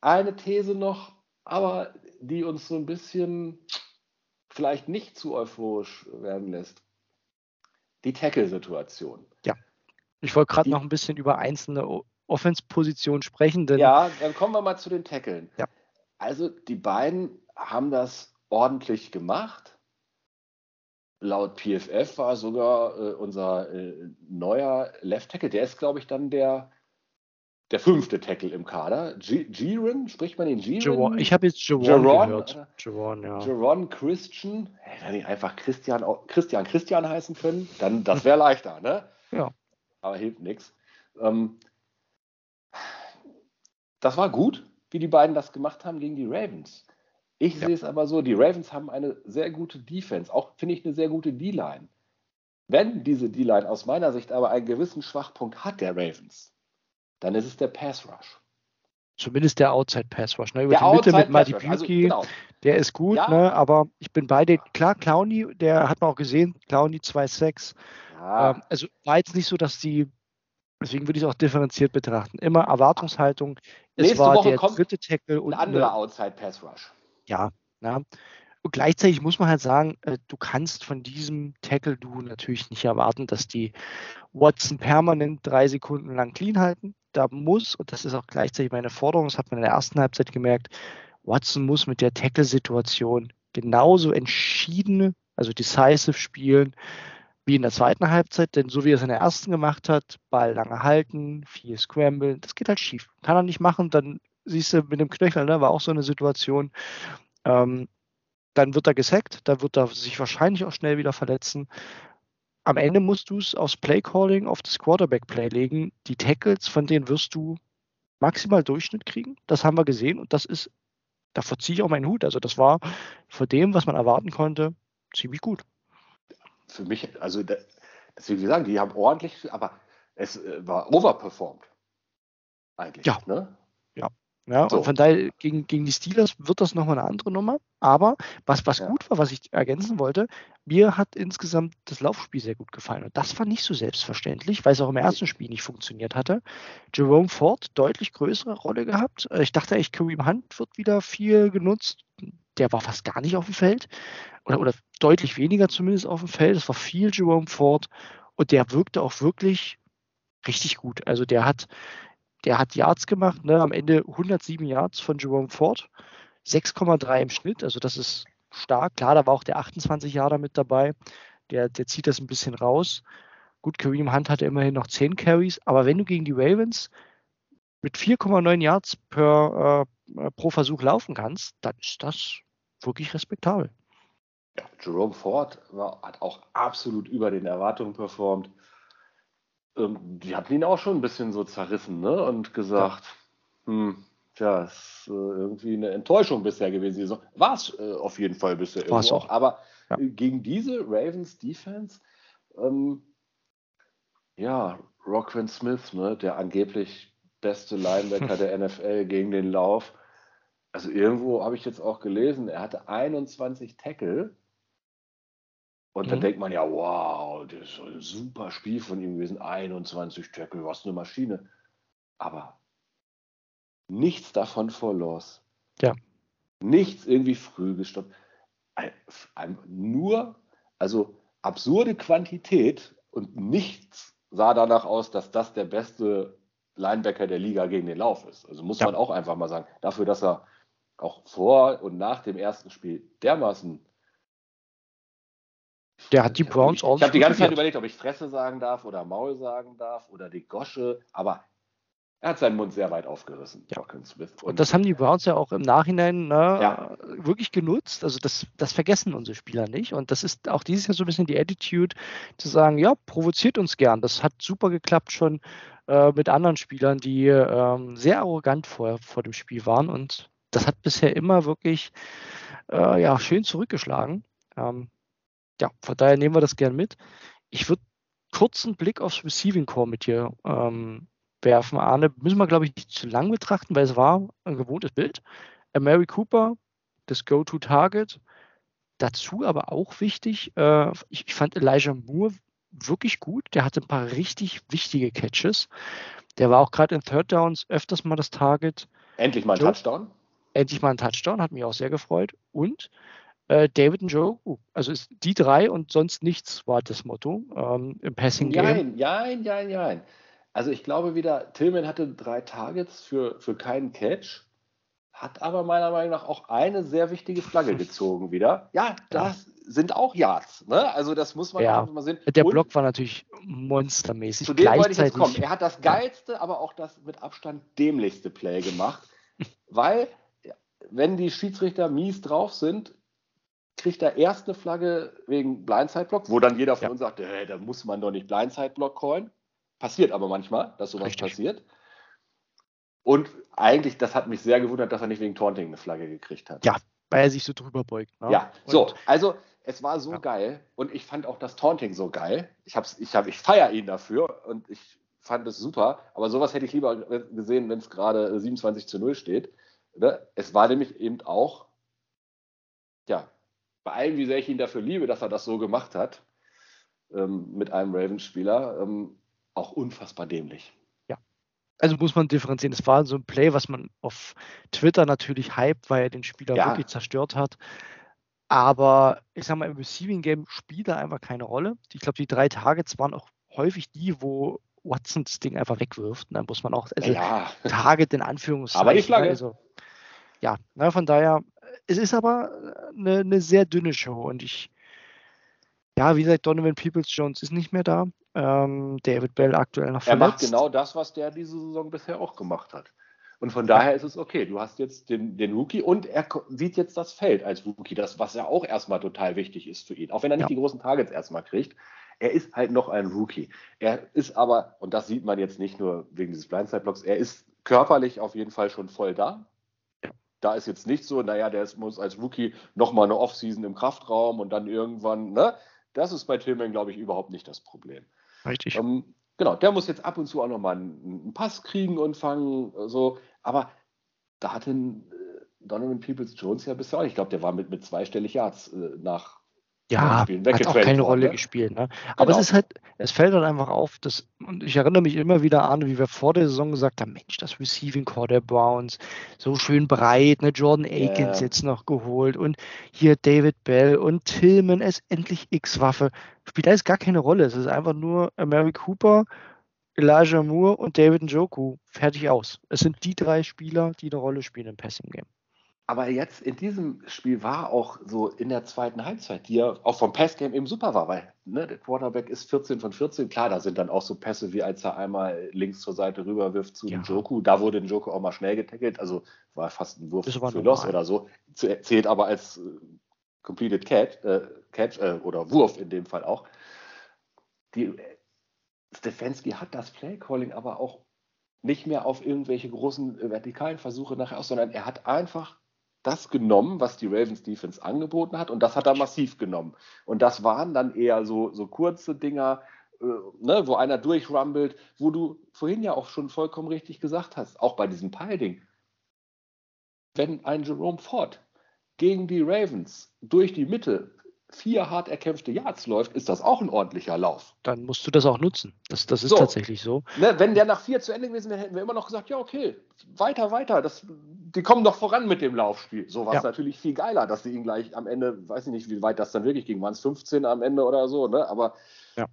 eine These noch, aber die uns so ein bisschen vielleicht nicht zu euphorisch werden lässt. Die Tackle-Situation. Ja. Ich wollte gerade noch ein bisschen über einzelne Offense-Positionen sprechen. ja, dann kommen wir mal zu den Tackeln. Ja. Also die beiden haben das ordentlich gemacht laut PFF war sogar äh, unser äh, neuer Left Tackle, der ist, glaube ich, dann der, der fünfte Tackle im Kader. Giron, spricht man den Giron? Ich habe jetzt Jaron gehört. Jaron, ja. Jaron Christian. Hey, wenn ich einfach Christian, Christian Christian heißen können, dann das wäre leichter, ne? Ja. Aber hilft nichts. Ähm, das war gut, wie die beiden das gemacht haben gegen die Ravens. Ich ja. sehe es aber so, die Ravens haben eine sehr gute Defense, auch finde ich eine sehr gute D-Line. Wenn diese D-Line aus meiner Sicht aber einen gewissen Schwachpunkt hat, der Ravens, dann ist es der Pass Rush. Zumindest der Outside Pass Rush. Ne? Über der die Mitte mit Marty Buki, also, genau. der ist gut, ja. ne? aber ich bin bei dir. Klar, Clowny, der hat man auch gesehen, Clowny 2,6. Ja. Ähm, also war jetzt nicht so, dass die, deswegen würde ich es auch differenziert betrachten. Immer Erwartungshaltung. Es Nächste war Woche der kommt dritte Tackle und ein anderer Outside Pass Rush ja, ja. Und gleichzeitig muss man halt sagen, äh, du kannst von diesem Tackle du natürlich nicht erwarten, dass die Watson permanent drei Sekunden lang clean halten. Da muss, und das ist auch gleichzeitig meine Forderung, das hat man in der ersten Halbzeit gemerkt, Watson muss mit der Tackle-Situation genauso entschieden, also decisive spielen, wie in der zweiten Halbzeit, denn so wie er es in der ersten gemacht hat, Ball lange halten, viel Scramble, das geht halt schief. Kann er nicht machen, dann siehst du mit dem Knöchel, ne, war auch so eine Situation. Ähm, dann wird er gesackt, dann wird er sich wahrscheinlich auch schnell wieder verletzen. Am Ende musst du es aufs Playcalling, auf das Quarterback-Play legen. Die Tackles, von denen wirst du maximal Durchschnitt kriegen. Das haben wir gesehen und das ist, da verziehe ich auch meinen Hut. Also das war vor dem, was man erwarten konnte, ziemlich gut. Für mich, also deswegen wie sagen, die haben ordentlich, aber es äh, war overperformed. Eigentlich. Ja. Ne? Ja. Ja, so. und von daher gegen, gegen die Steelers wird das nochmal eine andere Nummer. Aber was, was ja. gut war, was ich ergänzen wollte, mir hat insgesamt das Laufspiel sehr gut gefallen. Und das war nicht so selbstverständlich, weil es auch im ersten Spiel nicht funktioniert hatte. Jerome Ford deutlich größere Rolle gehabt. Äh, ich dachte echt, Kareem Hunt wird wieder viel genutzt. Der war fast gar nicht auf dem Feld. Oder, oder deutlich weniger zumindest auf dem Feld. Es war viel Jerome Ford. Und der wirkte auch wirklich richtig gut. Also der hat der hat Yards gemacht, ne? am Ende 107 Yards von Jerome Ford, 6,3 im Schnitt, also das ist stark. Klar, da war auch der 28 Jahre mit dabei, der, der zieht das ein bisschen raus. Gut, Kareem Hunt hatte immerhin noch 10 Carries, aber wenn du gegen die Ravens mit 4,9 Yards per, äh, pro Versuch laufen kannst, dann ist das wirklich respektabel. Ja, Jerome Ford war, hat auch absolut über den Erwartungen performt ähm, die hatten ihn auch schon ein bisschen so zerrissen ne? und gesagt, ja. hm, tja, ist äh, irgendwie eine Enttäuschung bisher gewesen. War es äh, auf jeden Fall bisher War's auch. Aber ja. gegen diese Ravens Defense, ähm, ja, Rockwin Smith, ne, der angeblich beste Linebacker der NFL gegen den Lauf. Also irgendwo habe ich jetzt auch gelesen, er hatte 21 Tackle und dann mhm. denkt man ja, wow, das ist ein super Spiel von ihm gewesen. 21 Tackle, was eine Maschine. Aber nichts davon vor Loss. Ja. Nichts irgendwie früh gestoppt. Nur, also absurde Quantität und nichts sah danach aus, dass das der beste Linebacker der Liga gegen den Lauf ist. Also muss ja. man auch einfach mal sagen. Dafür, dass er auch vor und nach dem ersten Spiel dermaßen der hat die Browns auch. Ich habe die ganze Zeit überlegt, ob ich Fresse sagen darf oder Maul sagen darf oder die Gosche, aber er hat seinen Mund sehr weit aufgerissen, ja. Und, und, das haben die Browns ja auch im Nachhinein ne, ja. wirklich genutzt. Also das, das vergessen unsere Spieler nicht. Und das ist auch dieses Jahr so ein bisschen die Attitude, zu sagen, ja, provoziert uns gern. Das hat super geklappt schon äh, mit anderen Spielern, die ähm, sehr arrogant vor, vor dem Spiel waren. Und das hat bisher immer wirklich äh, ja, schön zurückgeschlagen. Ähm, ja, von daher nehmen wir das gern mit. Ich würde kurz einen Blick aufs Receiving Core mit dir ähm, werfen. Arne, müssen wir, glaube ich, nicht zu lang betrachten, weil es war ein gewohntes Bild. Mary Cooper, das Go-To-Target. Dazu aber auch wichtig, äh, ich, ich, fand Elijah Moore wirklich gut. Der hatte ein paar richtig wichtige Catches. Der war auch gerade in Third Downs öfters mal das Target. Endlich mal ein Touchdown. Endlich mal ein Touchdown, hat mich auch sehr gefreut. Und äh, David und Joe, also ist die drei und sonst nichts war das Motto ähm, im Passing Game. Nein, nein, nein, nein. Also ich glaube wieder, Tillman hatte drei Targets für, für keinen Catch, hat aber meiner Meinung nach auch eine sehr wichtige Flagge gezogen wieder. Ja, das ja. sind auch Yards. Ne? Also das muss man ja. mal sehen. Der und Block war natürlich monstermäßig. Zu dem wollte ich jetzt kommen. Er hat das geilste, aber auch das mit Abstand dämlichste Play gemacht, weil wenn die Schiedsrichter mies drauf sind, kriegt er erst eine Flagge wegen Blindside-Block, wo dann jeder von ja. uns sagt, hey, da muss man doch nicht Blindside-Block callen. Passiert aber manchmal, dass sowas Richtig. passiert. Und eigentlich, das hat mich sehr gewundert, dass er nicht wegen Taunting eine Flagge gekriegt hat. Ja, weil er sich so drüber beugt. Ne? Ja, und so, also es war so ja. geil und ich fand auch das Taunting so geil. Ich, ich, hab, ich feiere ihn dafür und ich fand es super, aber sowas hätte ich lieber gesehen, wenn es gerade 27 zu 0 steht. Ne? Es war nämlich eben auch, ja, bei allem, wie sehr ich ihn dafür liebe, dass er das so gemacht hat, ähm, mit einem Ravens-Spieler, ähm, auch unfassbar dämlich. Ja. Also muss man differenzieren. Es war so ein Play, was man auf Twitter natürlich hype, weil er den Spieler ja. wirklich zerstört hat. Aber ich sag mal, im Receiving Game spielt er einfach keine Rolle. Ich glaube, die drei Targets waren auch häufig die, wo Watson das Ding einfach wegwirft. Und dann muss man auch, also ja. Target in Anführungszeichen. Aber die Flagge. Also, ja, na, von daher es ist aber eine, eine, sehr dünne Show und ich, ja, wie gesagt, Donovan Peoples Jones ist nicht mehr da. Ähm, David Bell aktuell noch verletzt. Er macht genau das, was der diese Saison bisher auch gemacht hat. Und von daher ist es okay. Du hast jetzt den, den Rookie und er sieht jetzt das Feld als Rookie, das, was ja auch erstmal total wichtig ist für ihn. Auch wenn er nicht ja. die großen Targets erstmal kriegt. Er ist halt noch ein Rookie. Er ist aber, und das sieht man jetzt nicht nur wegen dieses Blindside-Blocks, er ist körperlich auf jeden Fall schon voll da. Da ist jetzt nicht so, naja, der ist, muss als Rookie nochmal eine Offseason im Kraftraum und dann irgendwann, ne? Das ist bei Tillman, glaube ich, überhaupt nicht das Problem. Richtig. Ähm, genau, der muss jetzt ab und zu auch nochmal einen, einen Pass kriegen und fangen, so. Aber da hatte äh, Donovan Peoples Jones ja bisher auch. Ich glaube, der war mit, mit zweistellig Yards äh, nach ja, hat auch keine Rolle ne? gespielt. Ne? Aber genau. es ist halt, es fällt halt einfach auf, dass, und ich erinnere mich immer wieder an, wie wir vor der Saison gesagt haben, Mensch, das Receiving Core der Browns, so schön breit, ne? Jordan Akins yeah. jetzt noch geholt und hier David Bell und Tillman ist endlich X-Waffe. Spielt alles gar keine Rolle. Es ist einfach nur Mary Cooper, Elijah Moore und David Njoku. Fertig aus. Es sind die drei Spieler, die eine Rolle spielen im Passing Game. Aber jetzt in diesem Spiel war auch so in der zweiten Halbzeit, die ja auch vom Passgame eben super war, weil ne, der Quarterback ist 14 von 14. Klar, da sind dann auch so Pässe, wie als er einmal links zur Seite rüberwirft zu ja. Njoku. Da wurde Njoku auch mal schnell getackelt, also war fast ein Wurf für Loss oder so. Zählt aber als äh, completed catch, äh, catch äh, oder Wurf in dem Fall auch. Die, äh, Stefanski hat das Playcalling aber auch nicht mehr auf irgendwelche großen äh, vertikalen Versuche nachher aus, sondern er hat einfach das genommen, was die Ravens Defense angeboten hat und das hat er massiv genommen. Und das waren dann eher so, so kurze Dinger, äh, ne, wo einer durchrumbelt, wo du vorhin ja auch schon vollkommen richtig gesagt hast, auch bei diesem Pile-Ding. Wenn ein Jerome Ford gegen die Ravens durch die Mitte vier hart erkämpfte Yards läuft, ist das auch ein ordentlicher Lauf. Dann musst du das auch nutzen. Das, das ist so. tatsächlich so. Ne, wenn der nach vier zu Ende gewesen wäre, hätten wir immer noch gesagt, ja, okay, weiter, weiter. Das, die kommen doch voran mit dem Laufspiel. So war es ja. natürlich viel geiler, dass sie ihn gleich am Ende, weiß ich nicht, wie weit das dann wirklich ging, waren es 15 am Ende oder so, ne? Aber ja.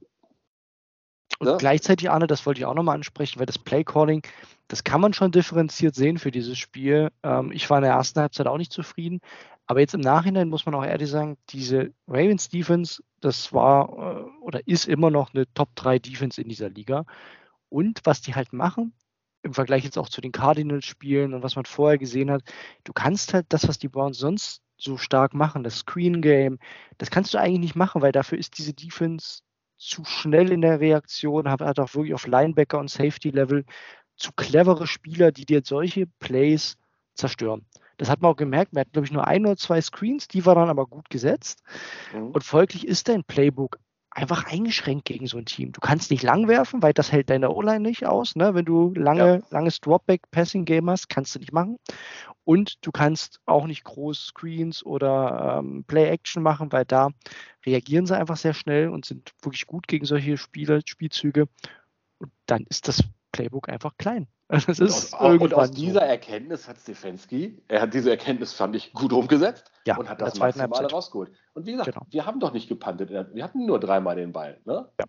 Und ne? gleichzeitig, Arne, das wollte ich auch nochmal ansprechen, weil das Playcalling, das kann man schon differenziert sehen für dieses Spiel. Ähm, ich war in der ersten Halbzeit auch nicht zufrieden, aber jetzt im Nachhinein muss man auch ehrlich sagen, diese Ravens Defense, das war äh, oder ist immer noch eine Top 3 Defense in dieser Liga. Und was die halt machen, im Vergleich jetzt auch zu den Cardinals spielen und was man vorher gesehen hat, du kannst halt das, was die Browns sonst so stark machen, das Screen Game, das kannst du eigentlich nicht machen, weil dafür ist diese Defense zu schnell in der Reaktion, hat, auch wirklich auf Linebacker und Safety Level zu clevere Spieler, die dir solche Plays zerstören. Das hat man auch gemerkt. Wir hatten, glaube ich, nur ein oder zwei Screens, die waren dann aber gut gesetzt. Mhm. Und folglich ist dein Playbook einfach eingeschränkt gegen so ein Team. Du kannst nicht lang werfen, weil das hält deine O-Line nicht aus. Ne? Wenn du lange, ja. langes Dropback-Passing-Game hast, kannst du nicht machen. Und du kannst auch nicht groß Screens oder ähm, Play-Action machen, weil da reagieren sie einfach sehr schnell und sind wirklich gut gegen solche Spiele, Spielzüge. Und dann ist das Playbook einfach klein. Das ist und, und aus dieser Erkenntnis hat Stefanski, er hat diese Erkenntnis, fand ich, gut umgesetzt ja, und hat das Maximale rausgeholt. Und wie gesagt, genau. wir haben doch nicht gepantet. Wir hatten nur dreimal den Ball. Ne? Ja.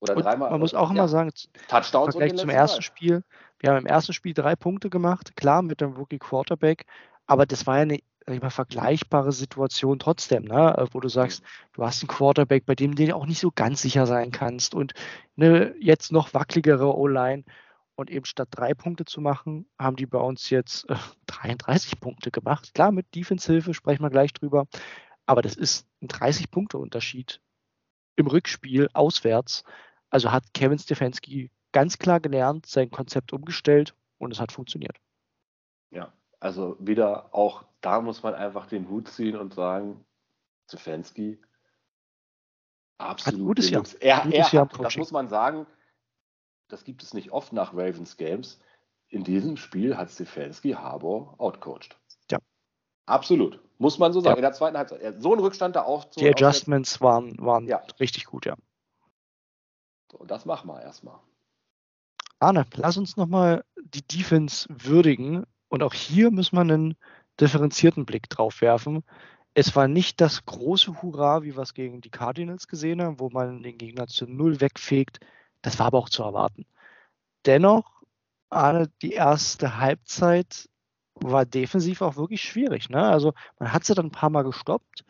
Oder und dreimal. Man muss auch immer ja, sagen, Touchdowns Vergleich zum ersten Mal. Spiel, wir haben im ersten Spiel drei Punkte gemacht, klar mit dem Rookie Quarterback, aber das war ja eine mal, vergleichbare Situation trotzdem, ne? wo du sagst, du hast einen Quarterback, bei dem du auch nicht so ganz sicher sein kannst und eine jetzt noch wackeligere O-Line. Und eben statt drei Punkte zu machen, haben die bei uns jetzt äh, 33 Punkte gemacht. Klar, mit Defense-Hilfe sprechen wir gleich drüber. Aber das ist ein 30-Punkte-Unterschied im Rückspiel auswärts. Also hat Kevin Stefanski ganz klar gelernt, sein Konzept umgestellt und es hat funktioniert. Ja, also wieder auch da muss man einfach den Hut ziehen und sagen, Stefanski absolut. Hat gutes Jahr. Er, gutes er Jahr hat, das muss man sagen, das gibt es nicht oft nach Ravens Games. In diesem Spiel hat Stefanski Harbour outcoached. Ja. Absolut. Muss man so sagen. Ja. In der zweiten Halbzeit. So ein Rückstand da auch. Die Adjustments waren, waren ja. richtig gut, ja. So, und das machen wir erstmal. Arne, lass uns nochmal die Defense würdigen. Und auch hier müssen wir einen differenzierten Blick drauf werfen. Es war nicht das große Hurra, wie wir es gegen die Cardinals gesehen haben, wo man den Gegner zu null wegfegt. Das war aber auch zu erwarten. Dennoch, die erste Halbzeit war defensiv auch wirklich schwierig. Ne? Also man hat sie dann ein paar Mal gestoppt,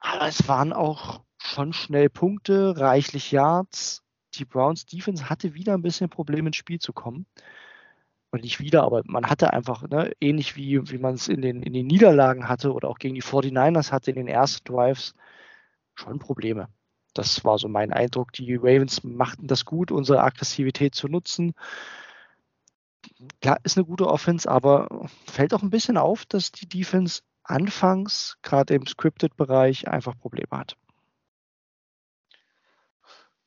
aber es waren auch schon schnell Punkte, reichlich Yards. Die Browns Defense hatte wieder ein bisschen Probleme ins Spiel zu kommen. Und nicht wieder, aber man hatte einfach, ne, ähnlich wie, wie man es in den, in den Niederlagen hatte oder auch gegen die 49ers hatte in den ersten Drives, schon Probleme. Das war so mein Eindruck. Die Ravens machten das gut, unsere Aggressivität zu nutzen. Klar, ist eine gute Offense, aber fällt auch ein bisschen auf, dass die Defense anfangs, gerade im Scripted-Bereich, einfach Probleme hat.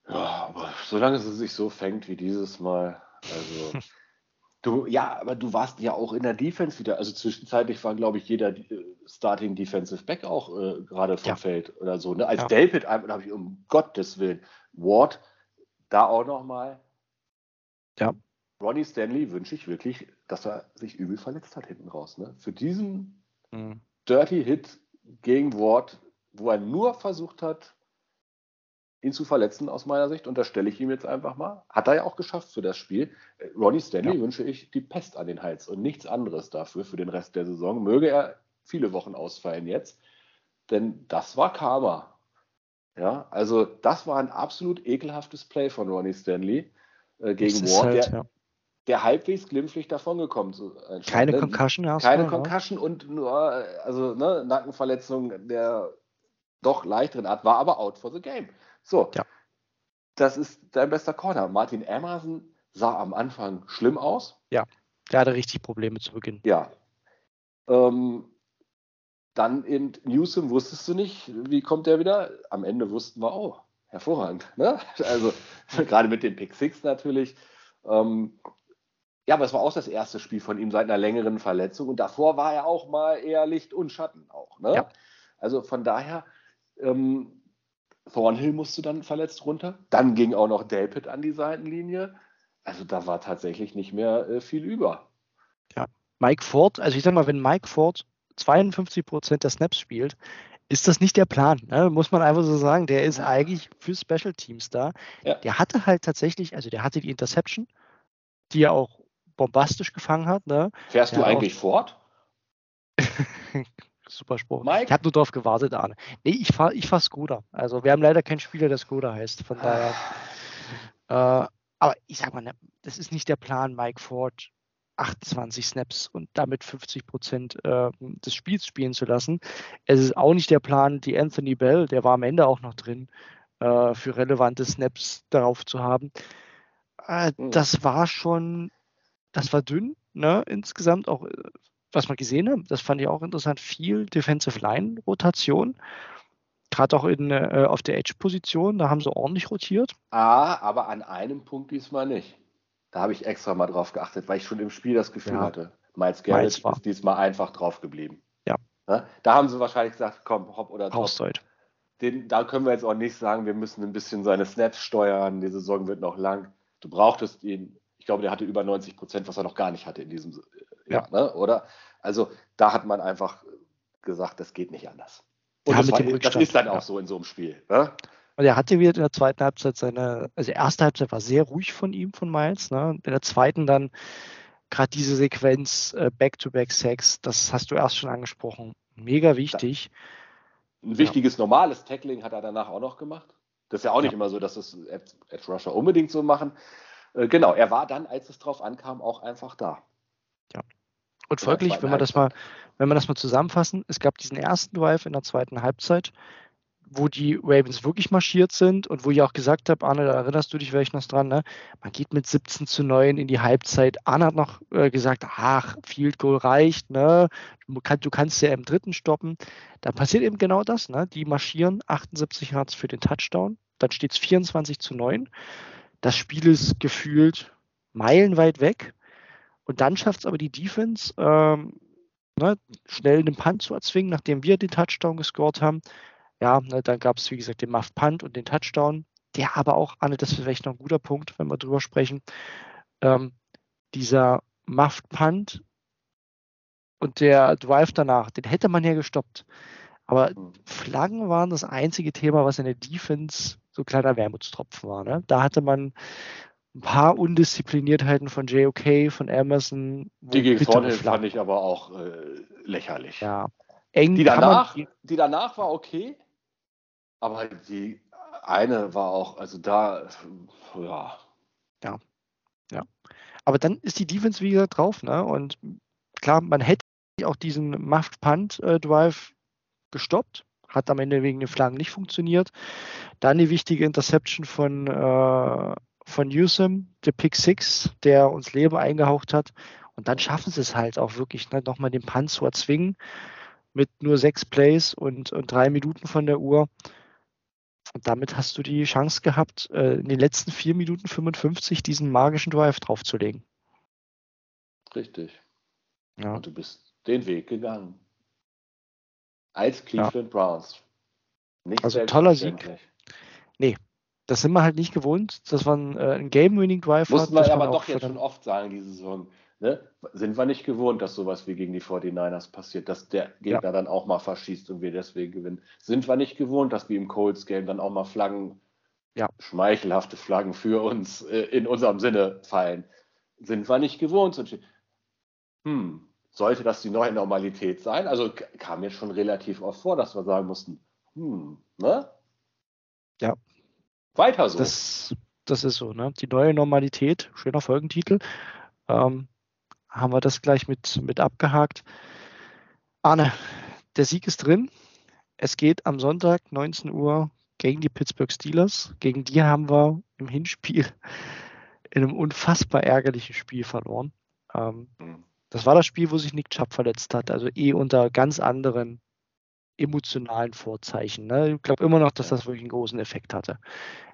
Ja, aber solange es sich so fängt wie dieses Mal, also Du, ja, aber du warst ja auch in der Defense wieder. Also zwischenzeitlich war, glaube ich, jeder äh, Starting Defensive Back auch äh, gerade vom ja. Feld oder so. Ne? Als ja. Delpit, da habe ich um Gottes Willen. Ward, da auch nochmal. Ja. Ronnie Stanley wünsche ich wirklich, dass er sich übel verletzt hat hinten raus. Ne? Für diesen mhm. Dirty Hit gegen Ward, wo er nur versucht hat, ihn zu verletzen aus meiner Sicht. Unterstelle ich ihm jetzt einfach mal. Hat er ja auch geschafft für das Spiel. Äh, Ronnie Stanley ja. wünsche ich die Pest an den Hals und nichts anderes dafür für den Rest der Saison. Möge er viele Wochen ausfallen jetzt, denn das war Karma. Ja, also das war ein absolut ekelhaftes Play von Ronnie Stanley äh, gegen Ward, halt, der, ja. der, halbwegs glimpflich davongekommen ist. Äh, Keine ne? Concussion, Keine Concussion ja. und nur also ne, Nackenverletzung der doch leichteren Art, war aber out for the game. So, ja. das ist dein bester Corner. Martin Emerson sah am Anfang schlimm aus. Ja, der hatte richtig Probleme zu Beginn. Ja. Ähm, dann in Newsom wusstest du nicht, wie kommt der wieder? Am Ende wussten wir, oh, hervorragend. Ne? Also gerade mit dem Pick Six natürlich. Ähm, ja, aber es war auch das erste Spiel von ihm seit einer längeren Verletzung und davor war er auch mal eher Licht und Schatten auch. Ne? Ja. Also von daher, ähm, Thornhill musste dann verletzt runter. Dann ging auch noch Delpit an die Seitenlinie. Also da war tatsächlich nicht mehr äh, viel über. Ja, Mike Ford, also ich sag mal, wenn Mike Ford 52 Prozent der Snaps spielt, ist das nicht der Plan, ne? muss man einfach so sagen. Der ist eigentlich für Special Teams da. Ja. Der hatte halt tatsächlich, also der hatte die Interception, die er auch bombastisch gefangen hat. Ne? Fährst der du eigentlich fort? super Spruch. Mike? Ich habe nur darauf gewartet, Arne. Nee, ich fahre ich fahr Skoda. Also wir haben leider keinen Spieler, der Skoda heißt. Von daher. äh, aber ich sag mal, ne, das ist nicht der Plan, Mike Ford 28 Snaps und damit 50 Prozent äh, des Spiels spielen zu lassen. Es ist auch nicht der Plan, die Anthony Bell, der war am Ende auch noch drin, äh, für relevante Snaps darauf zu haben. Äh, hm. das war schon, das war dünn, ne? insgesamt auch äh, was wir gesehen haben, das fand ich auch interessant, viel Defensive Line Rotation. Gerade auch in, äh, auf der Edge-Position, da haben sie ordentlich rotiert. Ah, aber an einem Punkt diesmal nicht. Da habe ich extra mal drauf geachtet, weil ich schon im Spiel das Gefühl ja. hatte, Miles Garrett ist diesmal einfach drauf geblieben. Ja. ja. Da haben sie wahrscheinlich gesagt, komm, hopp oder top. Den, da können wir jetzt auch nicht sagen, wir müssen ein bisschen seine Snaps steuern, die Saison wird noch lang. Du brauchtest ihn, ich glaube, der hatte über 90 Prozent, was er noch gar nicht hatte in diesem ja. Ne, oder? Also da hat man einfach gesagt, das geht nicht anders. Und ja, das, war, das, ist dann auch ja. so in so einem Spiel. Ne? Und er hatte wieder in der zweiten Halbzeit seine, also die erste Halbzeit war sehr ruhig von ihm, von Miles. Ne? In der zweiten dann gerade diese Sequenz äh, Back-to-Back-Sex, das hast du erst schon angesprochen. Mega wichtig. Ein wichtiges ja. normales Tackling hat er danach auch noch gemacht. Das ist ja auch nicht immer so, dass das Edge Rusher unbedingt so machen. Äh, genau, er war dann, als es drauf ankam, auch einfach da. Ja. Und folglich, wenn wir das mal, wenn wir das mal zusammenfassen, es gab diesen ersten Drive in der zweiten Halbzeit, wo die Ravens wirklich marschiert sind und wo ich auch gesagt habe, Arne, da erinnerst du dich vielleicht noch dran, ne? man geht mit 17 zu 9 in die Halbzeit. Arne hat noch äh, gesagt, ach, Field Goal reicht, ne? Du, kann, du, kannst ja im dritten stoppen. Dann passiert eben genau das, ne? die marschieren 78 Hertz für den Touchdown, dann steht es 24 zu 9. Das Spiel ist gefühlt meilenweit weg. Und dann schafft es aber die Defense, ähm, ne, schnell einen Punt zu erzwingen, nachdem wir den Touchdown gescored haben. Ja, ne, dann gab es, wie gesagt, den Muff Punt und den Touchdown. Der aber auch, Anne, das ist vielleicht noch ein guter Punkt, wenn wir drüber sprechen. Ähm, dieser Muff Punt und der Drive danach, den hätte man ja gestoppt. Aber. Flaggen waren das einzige Thema, was in der Defense so kleiner Wermutstropfen war. Ne? Da hatte man ein paar Undiszipliniertheiten von JOK, von Emerson. Die gegen Thornhill fand ich aber auch äh, lächerlich. Ja. Eng die, danach, die danach war okay, aber die eine war auch, also da, ja. Ja. Ja. Aber dann ist die Defense wieder drauf, ne? Und klar, man hätte auch diesen Muffed Punt äh, Drive gestoppt. Hat am Ende wegen den Flaggen nicht funktioniert. Dann die wichtige Interception von äh, von Newsom, der Pick Six, der uns Leben eingehaucht hat. Und dann schaffen sie es halt auch wirklich, ne, nochmal den Punt zu erzwingen mit nur sechs Plays und, und drei Minuten von der Uhr. Und damit hast du die Chance gehabt, äh, in den letzten 4 Minuten 55 diesen magischen Drive draufzulegen. Richtig. Ja. Und du bist den Weg gegangen. Als Cleveland ja. Browns. Nicht also toller Sieg. Nee, das sind wir halt nicht gewohnt, dass man äh, einen Game-Winning-Drive hat. Mussten wir aber doch jetzt schon oft sagen, diese Saison. Ne? Sind wir nicht gewohnt, dass sowas wie gegen die 49ers passiert, dass der Gegner ja. dann auch mal verschießt und wir deswegen gewinnen. Sind wir nicht gewohnt, dass wie im Colts-Game dann auch mal Flaggen, ja. schmeichelhafte Flaggen für uns äh, in unserem Sinne fallen. Sind wir nicht gewohnt. Hm, sollte das die neue Normalität sein? Also kam mir schon relativ oft vor, dass wir sagen mussten, hm, ne? Ja. Weiter so. Das, das ist so, ne? Die neue Normalität, schöner Folgentitel. Ähm, haben wir das gleich mit, mit abgehakt. Arne, der Sieg ist drin. Es geht am Sonntag 19 Uhr gegen die Pittsburgh Steelers. Gegen die haben wir im Hinspiel in einem unfassbar ärgerlichen Spiel verloren. Ähm, mhm. Das war das Spiel, wo sich Nick Chubb verletzt hat, also eh unter ganz anderen emotionalen Vorzeichen. Ne? Ich glaube immer noch, dass das wirklich einen großen Effekt hatte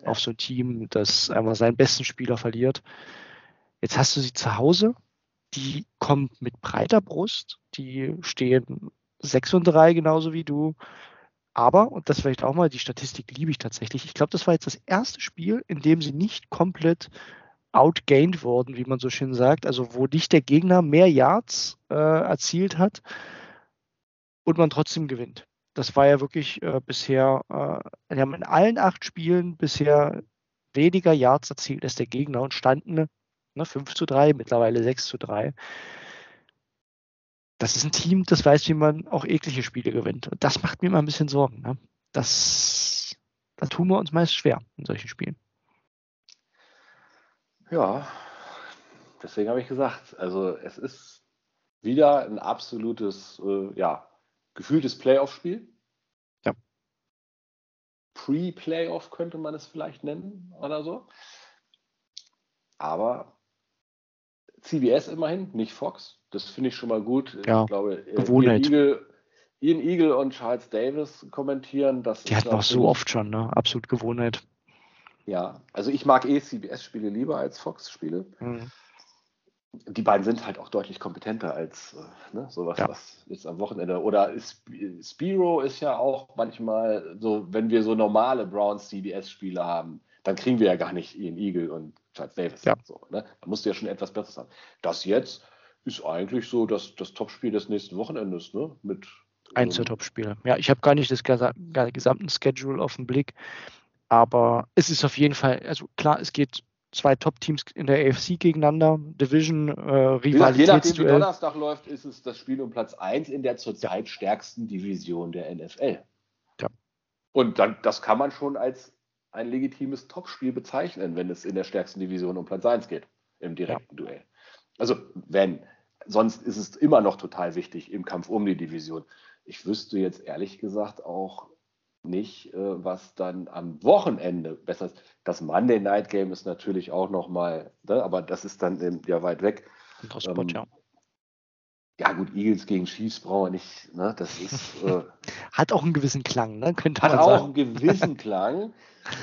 auf so ein Team, das einfach seinen besten Spieler verliert. Jetzt hast du sie zu Hause, die kommt mit breiter Brust, die stehen 6 und 3 genauso wie du. Aber, und das vielleicht auch mal, die Statistik liebe ich tatsächlich, ich glaube, das war jetzt das erste Spiel, in dem sie nicht komplett outgained wurden, wie man so schön sagt, also wo nicht der Gegner mehr Yards äh, erzielt hat und man trotzdem gewinnt. Das war ja wirklich äh, bisher, äh, wir haben in allen acht Spielen bisher weniger Yards erzielt als der Gegner und standen ne, 5 zu 3, mittlerweile 6 zu 3. Das ist ein Team, das weiß, wie man auch eklige Spiele gewinnt. Und das macht mir immer ein bisschen Sorgen. Ne? Das, da tun wir uns meist schwer in solchen Spielen. Ja, deswegen habe ich gesagt, also es ist wieder ein absolutes, äh, ja, gefühltes Playoff-Spiel. Ja. Pre-Playoff könnte man es vielleicht nennen oder so. Aber CBS immerhin, nicht Fox. Das finde ich schon mal gut. Ja, ich glaube, äh, Ian Eagle, Ian Eagle und Charles Davis kommentieren. Das Die hatten wir auch so oft schon, ne? Absolut Gewohnheit. Ja, also ich mag eh CBS-Spiele lieber als Fox-Spiele. Mhm. Die beiden sind halt auch deutlich kompetenter als äh, ne, sowas, ja. was jetzt am Wochenende. Oder Spiro ist ja auch manchmal so, wenn wir so normale Browns CBS-Spiele haben, dann kriegen wir ja gar nicht Ian Eagle und Charles Davis. Ja. So, ne? Da musst du ja schon etwas Besseres haben. Das jetzt ist eigentlich so das, das Topspiel des nächsten Wochenendes, ne? Mit Eins der Topspiele. Ja, ich habe gar nicht das gesamte Schedule auf den Blick. Aber es ist auf jeden Fall, also klar, es geht zwei Top-Teams in der AFC gegeneinander, Division, äh, Rivalität. Je nachdem, wie Donnerstag läuft, ist es das Spiel um Platz 1 in der zurzeit stärksten Division der NFL. Ja. Und dann, das kann man schon als ein legitimes Topspiel bezeichnen, wenn es in der stärksten Division um Platz 1 geht, im direkten ja. Duell. Also, wenn. Sonst ist es immer noch total wichtig im Kampf um die Division. Ich wüsste jetzt ehrlich gesagt auch nicht, äh, was dann am Wochenende besser ist. Das Monday Night Game ist natürlich auch nochmal, ne, aber das ist dann ja weit weg. Spot, ähm, ja. Ja, gut, Eagles gegen Chiefs brauchen wir nicht. Ne? Das ist, äh, hat auch einen gewissen Klang, ne? könnte hat man sagen. Hat auch einen gewissen Klang.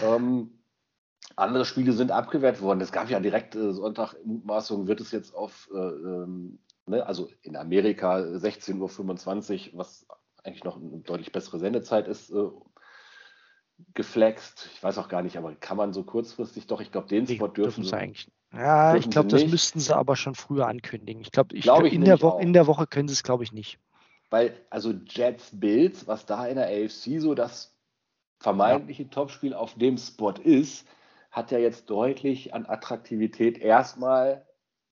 ähm, andere Spiele sind abgewehrt worden. Es gab ja direkt äh, Sonntag Mutmaßungen, wird es jetzt auf, äh, ähm, ne, also in Amerika 16.25 Uhr, was eigentlich noch eine deutlich bessere Sendezeit ist, äh, geflext. Ich weiß auch gar nicht, aber kann man so kurzfristig doch, ich glaube, den Spot dürfen, sie eigentlich. Ja, ich glaube, das müssten sie aber schon früher ankündigen. Ich glaube, ich glaub, in, der in der Woche können sie es, glaube ich, nicht. Weil, also Jets Bills, was da in der AFC so das vermeintliche ja. Topspiel auf dem Spot ist, hat ja jetzt deutlich an Attraktivität erstmal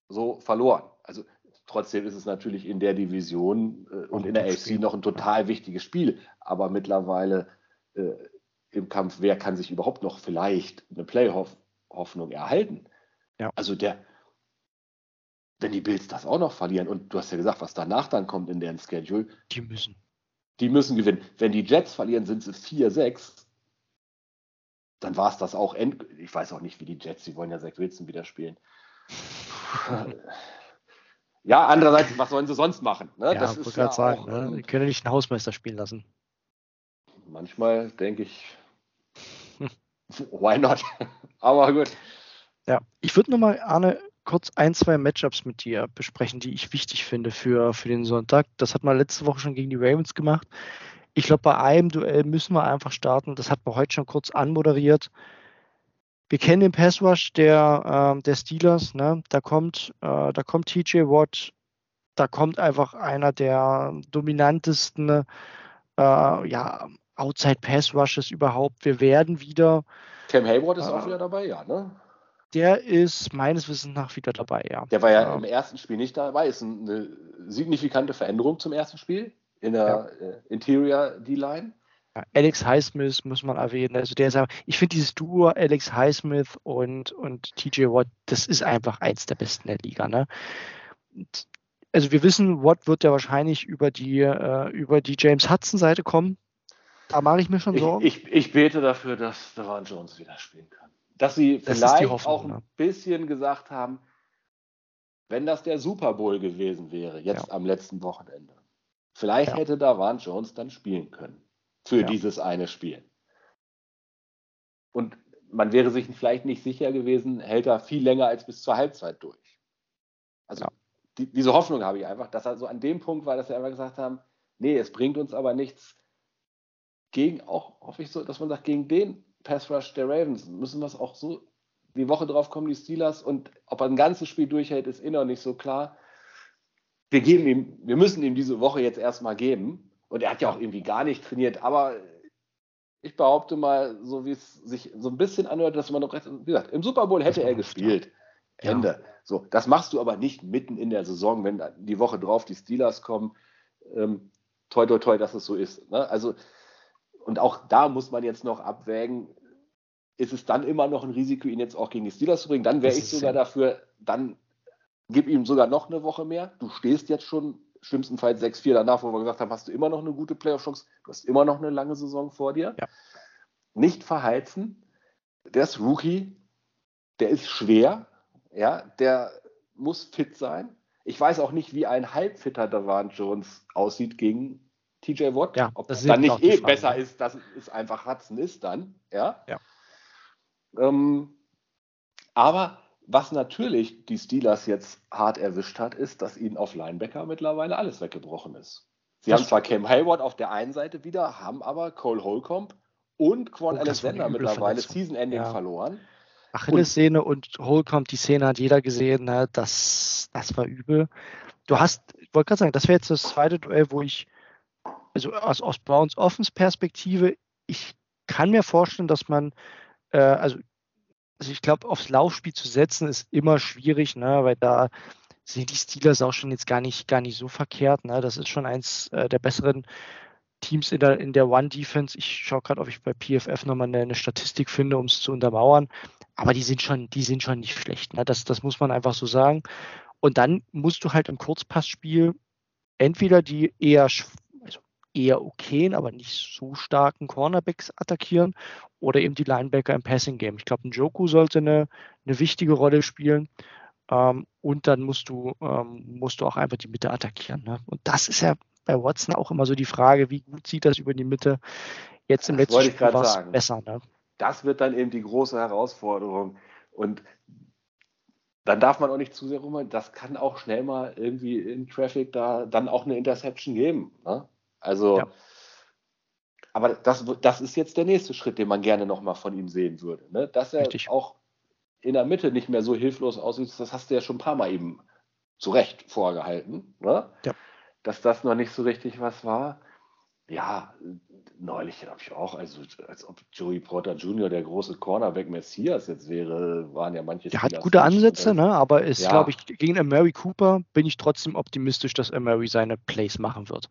so verloren. Also trotzdem ist es natürlich in der Division äh, und in der AFC noch ein total wichtiges Spiel. Aber mittlerweile äh, im Kampf, wer kann sich überhaupt noch vielleicht eine Playoff-Hoffnung erhalten? Ja. Also der, wenn die Bills das auch noch verlieren und du hast ja gesagt, was danach dann kommt in deren Schedule. Die müssen. Die müssen gewinnen. Wenn die Jets verlieren, sind sie 4-6. Dann war es das auch. End ich weiß auch nicht, wie die Jets, die wollen ja Zach Wilson wieder spielen. ja, andererseits, was sollen sie sonst machen? Ne? Ja, das ist ja sagen, auch, ne? Die können nicht einen Hausmeister spielen lassen. Manchmal denke ich, Why not? Aber gut. Ja, ich würde nochmal, Arne, kurz ein, zwei Matchups mit dir besprechen, die ich wichtig finde für, für den Sonntag. Das hat man letzte Woche schon gegen die Ravens gemacht. Ich glaube, bei einem Duell müssen wir einfach starten. Das hat man heute schon kurz anmoderiert. Wir kennen den Pass Rush der, äh, der Steelers. Ne? Da, kommt, äh, da kommt TJ Watt. Da kommt einfach einer der dominantesten äh, ja, Outside Pass Rushes überhaupt. Wir werden wieder. Cam Hayward ist auch äh, wieder dabei, ja, ne? Der ist meines Wissens nach wieder dabei, ja. Der war ja, ja. im ersten Spiel nicht dabei. Ist eine signifikante Veränderung zum ersten Spiel in der ja. Äh, Interior D-Line. Ja, Alex Highsmith muss man erwähnen. Also der ist aber, ich finde dieses Duo Alex Highsmith und, und TJ Watt, das ist einfach eins der besten der Liga. Ne? also wir wissen, Watt wird ja wahrscheinlich über die, äh, über die James Hudson-Seite kommen. Da mache ich mir schon Sorgen. Ich, ich, ich bete dafür, dass Devan Jones wieder spielen kann. Dass sie das vielleicht Hoffnung, auch ein ne? bisschen gesagt haben, wenn das der Super Bowl gewesen wäre, jetzt ja. am letzten Wochenende, vielleicht ja. hätte Davan Jones dann spielen können für ja. dieses eine Spiel. Und man wäre sich vielleicht nicht sicher gewesen, hält er viel länger als bis zur Halbzeit durch. Also ja. die, diese Hoffnung habe ich einfach, dass er so an dem Punkt war, dass wir einfach gesagt haben, nee, es bringt uns aber nichts gegen, auch hoffe ich so, dass man sagt, gegen den Pass Rush der Ravens müssen wir es auch so die Woche drauf kommen, die Steelers, und ob er ein ganzes Spiel durchhält, ist eh noch nicht so klar. Wir geben ihm, wir müssen ihm diese Woche jetzt erstmal geben. Und er hat ja auch irgendwie gar nicht trainiert, aber ich behaupte mal, so wie es sich so ein bisschen anhört, dass man noch, wie gesagt, im Super Bowl hätte er gespielt. Ja. Ende. So, das machst du aber nicht mitten in der Saison, wenn die Woche drauf die Steelers kommen. Ähm, toi, toi, toi, dass es so ist. Ne? Also, und auch da muss man jetzt noch abwägen, ist es dann immer noch ein Risiko, ihn jetzt auch gegen die Steelers zu bringen? Dann wäre ich sogar dafür, dann gib ihm sogar noch eine Woche mehr. Du stehst jetzt schon schlimmstenfalls 6-4 danach, wo wir gesagt haben, hast du immer noch eine gute Playoff-Chance, du hast immer noch eine lange Saison vor dir. Ja. Nicht verheizen. Der ist Rookie, der ist schwer, ja, der muss fit sein. Ich weiß auch nicht, wie ein halbfitter Davan Jones aussieht gegen TJ Watt. Ja, Ob das dann nicht eh Frage, besser ist, dass es einfach Hudson ist dann, ja. ja. Ähm, aber was natürlich die Steelers jetzt hart erwischt hat, ist, dass ihnen auf Linebacker mittlerweile alles weggebrochen ist. Sie das haben zwar Cam Hayward auf der einen Seite wieder, haben aber Cole Holcomb und Quan oh, Alexander mittlerweile Season-Ending ja. verloren. Achilles-Szene und, und Holcomb, die Szene hat jeder gesehen, ne? das, das war übel. Du hast, ich wollte gerade sagen, das wäre jetzt das zweite Duell, wo ich, also aus, aus Browns Offens-Perspektive, ich kann mir vorstellen, dass man, äh, also also ich glaube, aufs Laufspiel zu setzen ist immer schwierig, ne, weil da sind die Steelers auch schon jetzt gar nicht, gar nicht so verkehrt. Ne? Das ist schon eins äh, der besseren Teams in der, in der One-Defense. Ich schaue gerade, ob ich bei PFF nochmal eine, eine Statistik finde, um es zu untermauern. Aber die sind schon, die sind schon nicht schlecht. Ne? Das, das muss man einfach so sagen. Und dann musst du halt im Kurzpassspiel entweder die eher eher okayen, aber nicht so starken Cornerbacks attackieren oder eben die Linebacker im Passing Game. Ich glaube, ein Joku sollte eine, eine wichtige Rolle spielen. Ähm, und dann musst du, ähm, musst du auch einfach die Mitte attackieren. Ne? Und das ist ja bei Watson auch immer so die Frage, wie gut sieht das über die Mitte? Jetzt im das letzten Spiel war es besser. Ne? Das wird dann eben die große Herausforderung. Und dann darf man auch nicht zu sehr rum. Das kann auch schnell mal irgendwie in Traffic da dann auch eine Interception geben. Ne? Also, ja. aber das, das ist jetzt der nächste Schritt, den man gerne nochmal von ihm sehen würde. Ne? Dass er Richtig. auch in der Mitte nicht mehr so hilflos aussieht, das hast du ja schon ein paar Mal eben zu Recht vorgehalten. Ne? Ja. Dass das noch nicht so richtig was war. Ja, neulich habe ich auch, also als ob Joey Porter Jr. der große Cornerback Messias jetzt wäre, waren ja manche. Der hat gute Ansätze, ne? aber ist, ja. glaube ich, gegen Mary Cooper bin ich trotzdem optimistisch, dass Mary seine Plays machen wird.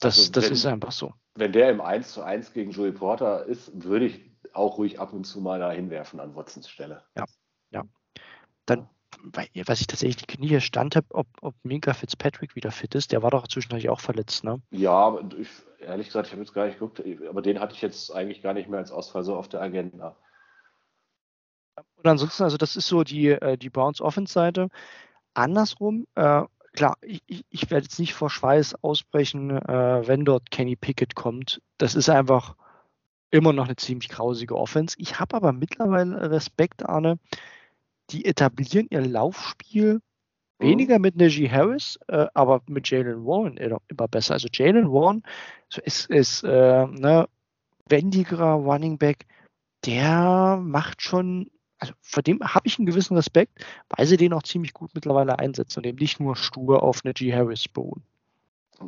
Das, also das wenn, ist einfach so. Wenn der im 1 zu 1 gegen Joey Porter ist, würde ich auch ruhig ab und zu mal da hinwerfen an Watsons Stelle. Ja, ja. Dann, was ich tatsächlich die Knie stand habe, ob, ob Minka Fitzpatrick wieder fit ist, der war doch zwischendurch auch verletzt, ne? Ja, ich, ehrlich gesagt, ich habe jetzt gar nicht geguckt, aber den hatte ich jetzt eigentlich gar nicht mehr als Ausfall so auf der Agenda. Und ansonsten, also das ist so die, äh, die Browns Offense-Seite. Andersrum, äh, klar, ich, ich, werde jetzt nicht vor Schweiß ausbrechen, äh, wenn dort Kenny Pickett kommt. Das ist einfach immer noch eine ziemlich grausige Offense. Ich habe aber mittlerweile Respekt, Arne. Die etablieren ihr Laufspiel mhm. weniger mit Najee Harris, äh, aber mit Jalen Warren immer besser. Also Jalen Warren ist, ist äh, ne, wendigerer Running Back, der macht schon, also vor dem habe ich einen gewissen Respekt, weil sie den auch ziemlich gut mittlerweile einsetzen und eben nicht nur stur auf Najee Harris beruhen.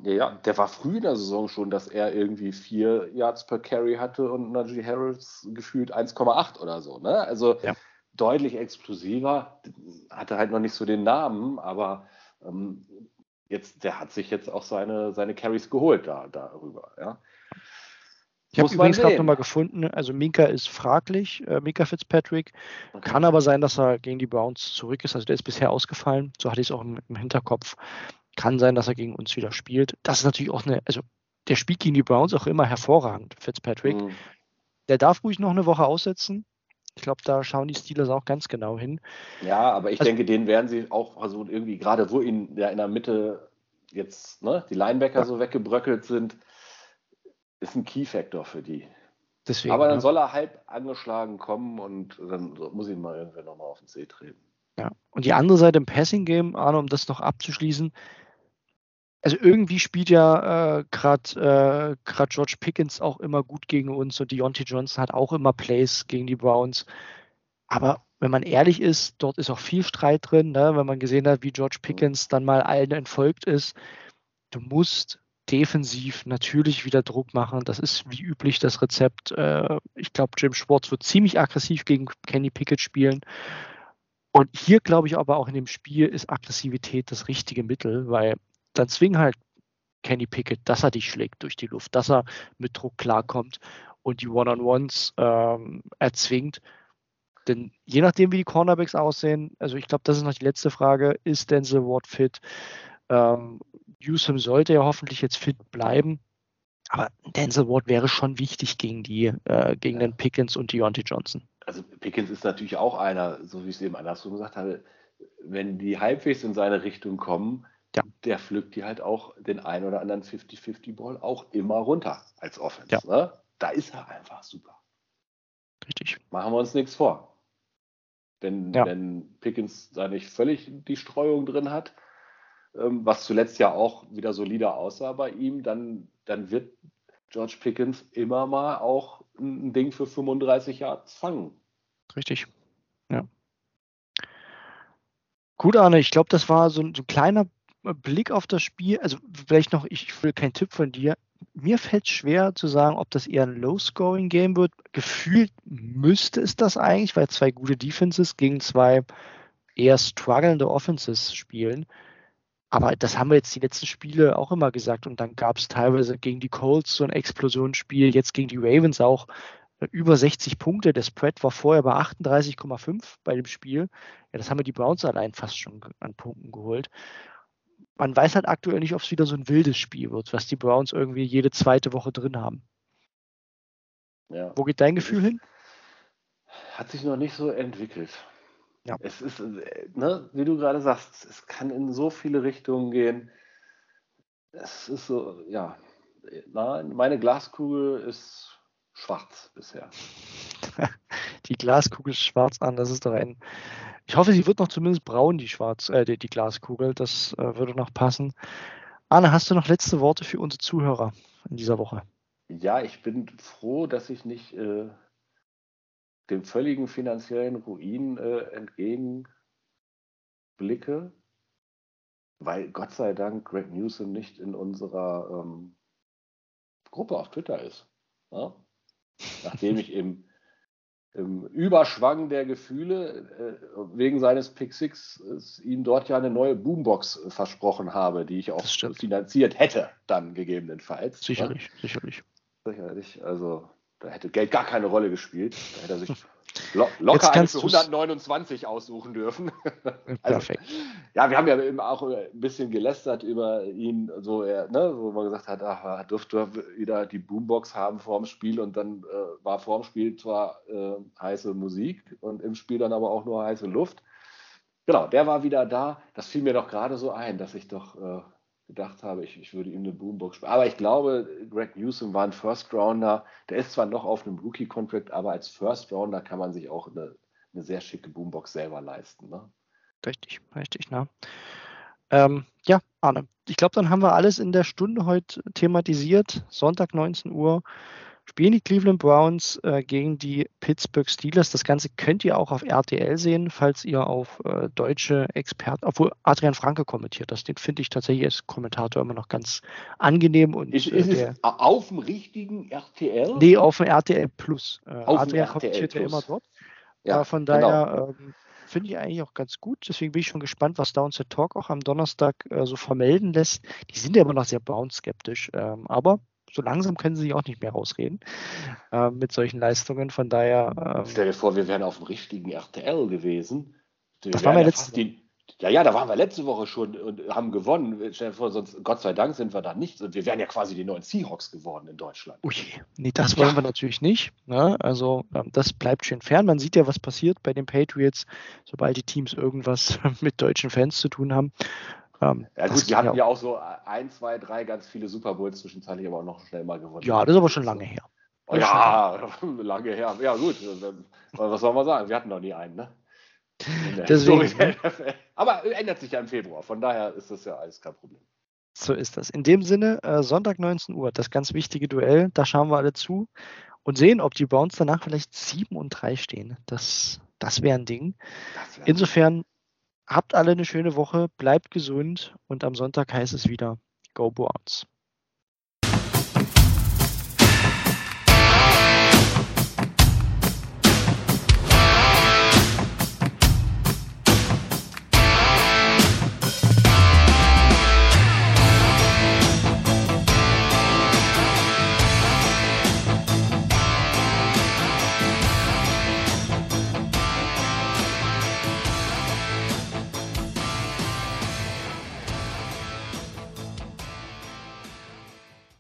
Ja, ja, der war früh in der Saison schon, dass er irgendwie vier Yards per Carry hatte und Najee Harris gefühlt 1,8 oder so. Ne? Also ja. Deutlich explosiver, hatte halt noch nicht so den Namen, aber ähm, jetzt, der hat sich jetzt auch seine, seine Carries geholt da, darüber. Ja? Ich habe übrigens gerade nochmal gefunden, also Minka ist fraglich, äh, Minka Fitzpatrick. Okay. Kann aber sein, dass er gegen die Browns zurück ist. Also der ist bisher ausgefallen. So hatte ich es auch im, im, Hinterkopf. Kann sein, dass er gegen uns wieder spielt. Das ist natürlich auch eine, also der spielt gegen die Browns auch immer hervorragend, Fitzpatrick. Mhm. Der darf ruhig noch eine Woche aussetzen. Ich glaube, da schauen die Steelers auch ganz genau hin. Ja, aber ich also, denke, den werden sie auch versuchen, also irgendwie, gerade wo ihnen ja in der Mitte jetzt ne, die Linebacker ja. so weggebröckelt sind, ist ein Key-Factor für die. Deswegen, Aber dann ja. soll er halb angeschlagen kommen und dann muss ich ihn mal irgendwann nochmal auf den See treten. Ja. Und die andere Seite im Passing-Game, Arne, um das noch abzuschließen, also irgendwie spielt ja äh, gerade äh, George Pickens auch immer gut gegen uns und Deontay Johnson hat auch immer Plays gegen die Browns. Aber wenn man ehrlich ist, dort ist auch viel Streit drin, ne? wenn man gesehen hat, wie George Pickens dann mal allen entfolgt ist. Du musst defensiv natürlich wieder Druck machen. Das ist wie üblich das Rezept. Äh, ich glaube, Jim Schwartz wird ziemlich aggressiv gegen Kenny Pickett spielen. Und hier glaube ich aber auch in dem Spiel ist Aggressivität das richtige Mittel, weil dann zwingen halt Kenny Pickett, dass er dich schlägt durch die Luft, dass er mit Druck klarkommt und die One-on-Ones ähm, erzwingt. Denn je nachdem, wie die Cornerbacks aussehen, also ich glaube, das ist noch die letzte Frage, ist Denzel Ward fit? Ähm, Newsom sollte ja hoffentlich jetzt fit bleiben. Aber Denzel Ward wäre schon wichtig gegen die, äh, gegen den Pickens und Deontay Johnson. Also Pickens ist natürlich auch einer, so wie ich es eben andersrum gesagt habe, wenn die halbwegs in seine Richtung kommen, ja. der pflückt die halt auch den einen oder anderen 50-50-Ball auch immer runter als Offense. Ja. Ne? Da ist er einfach super. Richtig. Machen wir uns nichts vor. Wenn, ja. wenn Pickens da nicht völlig die Streuung drin hat, ähm, was zuletzt ja auch wieder solider aussah bei ihm, dann, dann wird George Pickens immer mal auch ein Ding für 35 Yards fangen. Richtig. Ja. Gut, Arne, ich glaube, das war so ein, so ein, kleiner Blick auf das Spiel. Also vielleicht noch, ich will keinen Tipp von dir. Mir fällt schwer zu sagen, ob das eher ein Low-Scoring-Game wird. Gefühlt müsste es das eigentlich, weil zwei gute Defenses gegen zwei eher strugglende Offenses spielen. Aber das haben wir jetzt die letzten Spiele auch immer gesagt. Und dann gab es teilweise gegen die Colts so ein Explosionsspiel, jetzt gegen die Ravens auch über 60 Punkte. Der Spread war vorher bei 38,5 bei dem Spiel. Ja, das haben wir die Browns allein fast schon an Punkten geholt. Man weiß halt aktuell nicht, ob es wieder so ein wildes Spiel wird, was die Browns irgendwie jede zweite Woche drin haben. Ja. Wo geht dein Gefühl hin? Hat sich noch nicht so entwickelt. Ja. Es ist, äh, ne, wie du gerade sagst, es kann in so viele Richtungen gehen. Es ist so, ja, nein, meine Glaskugel ist schwarz bisher. die Glaskugel ist schwarz an, das ist doch ein. Ich hoffe, sie wird noch zumindest braun, die Schwarz, äh, die, die Glaskugel. Das äh, würde noch passen. Anne, hast du noch letzte Worte für unsere Zuhörer in dieser Woche? Ja, ich bin froh, dass ich nicht äh, dem völligen finanziellen Ruin äh, entgegenblicke, weil Gott sei Dank Greg Newsom nicht in unserer ähm, Gruppe auf Twitter ist. Ja? Nachdem ich im, im, Überschwang der Gefühle äh, wegen seines Pick Six äh, ihm dort ja eine neue Boombox äh, versprochen habe, die ich auch finanziert hätte, dann gegebenenfalls. Sicherlich, ja? sicherlich. Sicherlich. Also da hätte Geld gar keine Rolle gespielt. Da hätte er sich lo locker eine für 129 aussuchen dürfen. also, Perfekt. Ja, wir haben ja eben auch ein bisschen gelästert über ihn, so er, ne, wo man gesagt hat, ach, er dürfte wieder die Boombox haben vor dem Spiel und dann äh, war vor dem Spiel zwar äh, heiße Musik und im Spiel dann aber auch nur heiße Luft. Genau, der war wieder da. Das fiel mir doch gerade so ein, dass ich doch äh, gedacht habe, ich, ich würde ihm eine Boombox spielen. Aber ich glaube, Greg Newsom war ein First Rounder. Der ist zwar noch auf einem Rookie-Contract, aber als First Rounder kann man sich auch eine, eine sehr schicke Boombox selber leisten. Ne? Richtig, richtig, ne? Ähm, ja, Arne, ich glaube, dann haben wir alles in der Stunde heute thematisiert. Sonntag 19 Uhr spielen die Cleveland Browns äh, gegen die Pittsburgh Steelers. Das Ganze könnt ihr auch auf RTL sehen, falls ihr auf äh, deutsche Experten, obwohl Adrian Franke kommentiert das, den finde ich tatsächlich als Kommentator immer noch ganz angenehm. Und, ist, ist äh, es auf dem richtigen RTL? Nee, auf dem RTL Plus. Äh, Adrian kommentiert ja immer dort. Ja, von genau. daher genau. ähm, finde ich eigentlich auch ganz gut. Deswegen bin ich schon gespannt, was Downset Talk auch am Donnerstag äh, so vermelden lässt. Die sind ja immer noch sehr Bounce-skeptisch, ähm, aber so langsam können sie sich auch nicht mehr rausreden äh, mit solchen Leistungen. Von daher. Ähm, Stell dir vor, wir wären auf dem richtigen RTL gewesen. Wir das war mein letztes. Ja, ja, da waren wir letzte Woche schon und haben gewonnen. Stell dir vor, sonst, Gott sei Dank sind wir da nicht. Wir wären ja quasi die neuen Seahawks geworden in Deutschland. Ui, nee, das wollen ja. wir natürlich nicht. Ne? Also, ähm, das bleibt schön fern. Man sieht ja, was passiert bei den Patriots, sobald die Teams irgendwas mit deutschen Fans zu tun haben. Ähm, ja gut, wir hatten ja auch so ein, zwei, drei ganz viele Super Bowls zwischenzeitlich aber auch noch schnell mal gewonnen. Ja, das ist aber schon lange her. Oh, ja, lange her. Ja gut, was soll man sagen? Wir hatten noch nie einen, ne? Deswegen, aber ändert sich ja im Februar, von daher ist das ja alles kein Problem. So ist das. In dem Sinne, äh, Sonntag 19 Uhr, das ganz wichtige Duell, da schauen wir alle zu und sehen, ob die Browns danach vielleicht 7 und 3 stehen. Das, das wäre ein Ding. Insofern Habt alle eine schöne Woche, bleibt gesund und am Sonntag heißt es wieder Go Browns.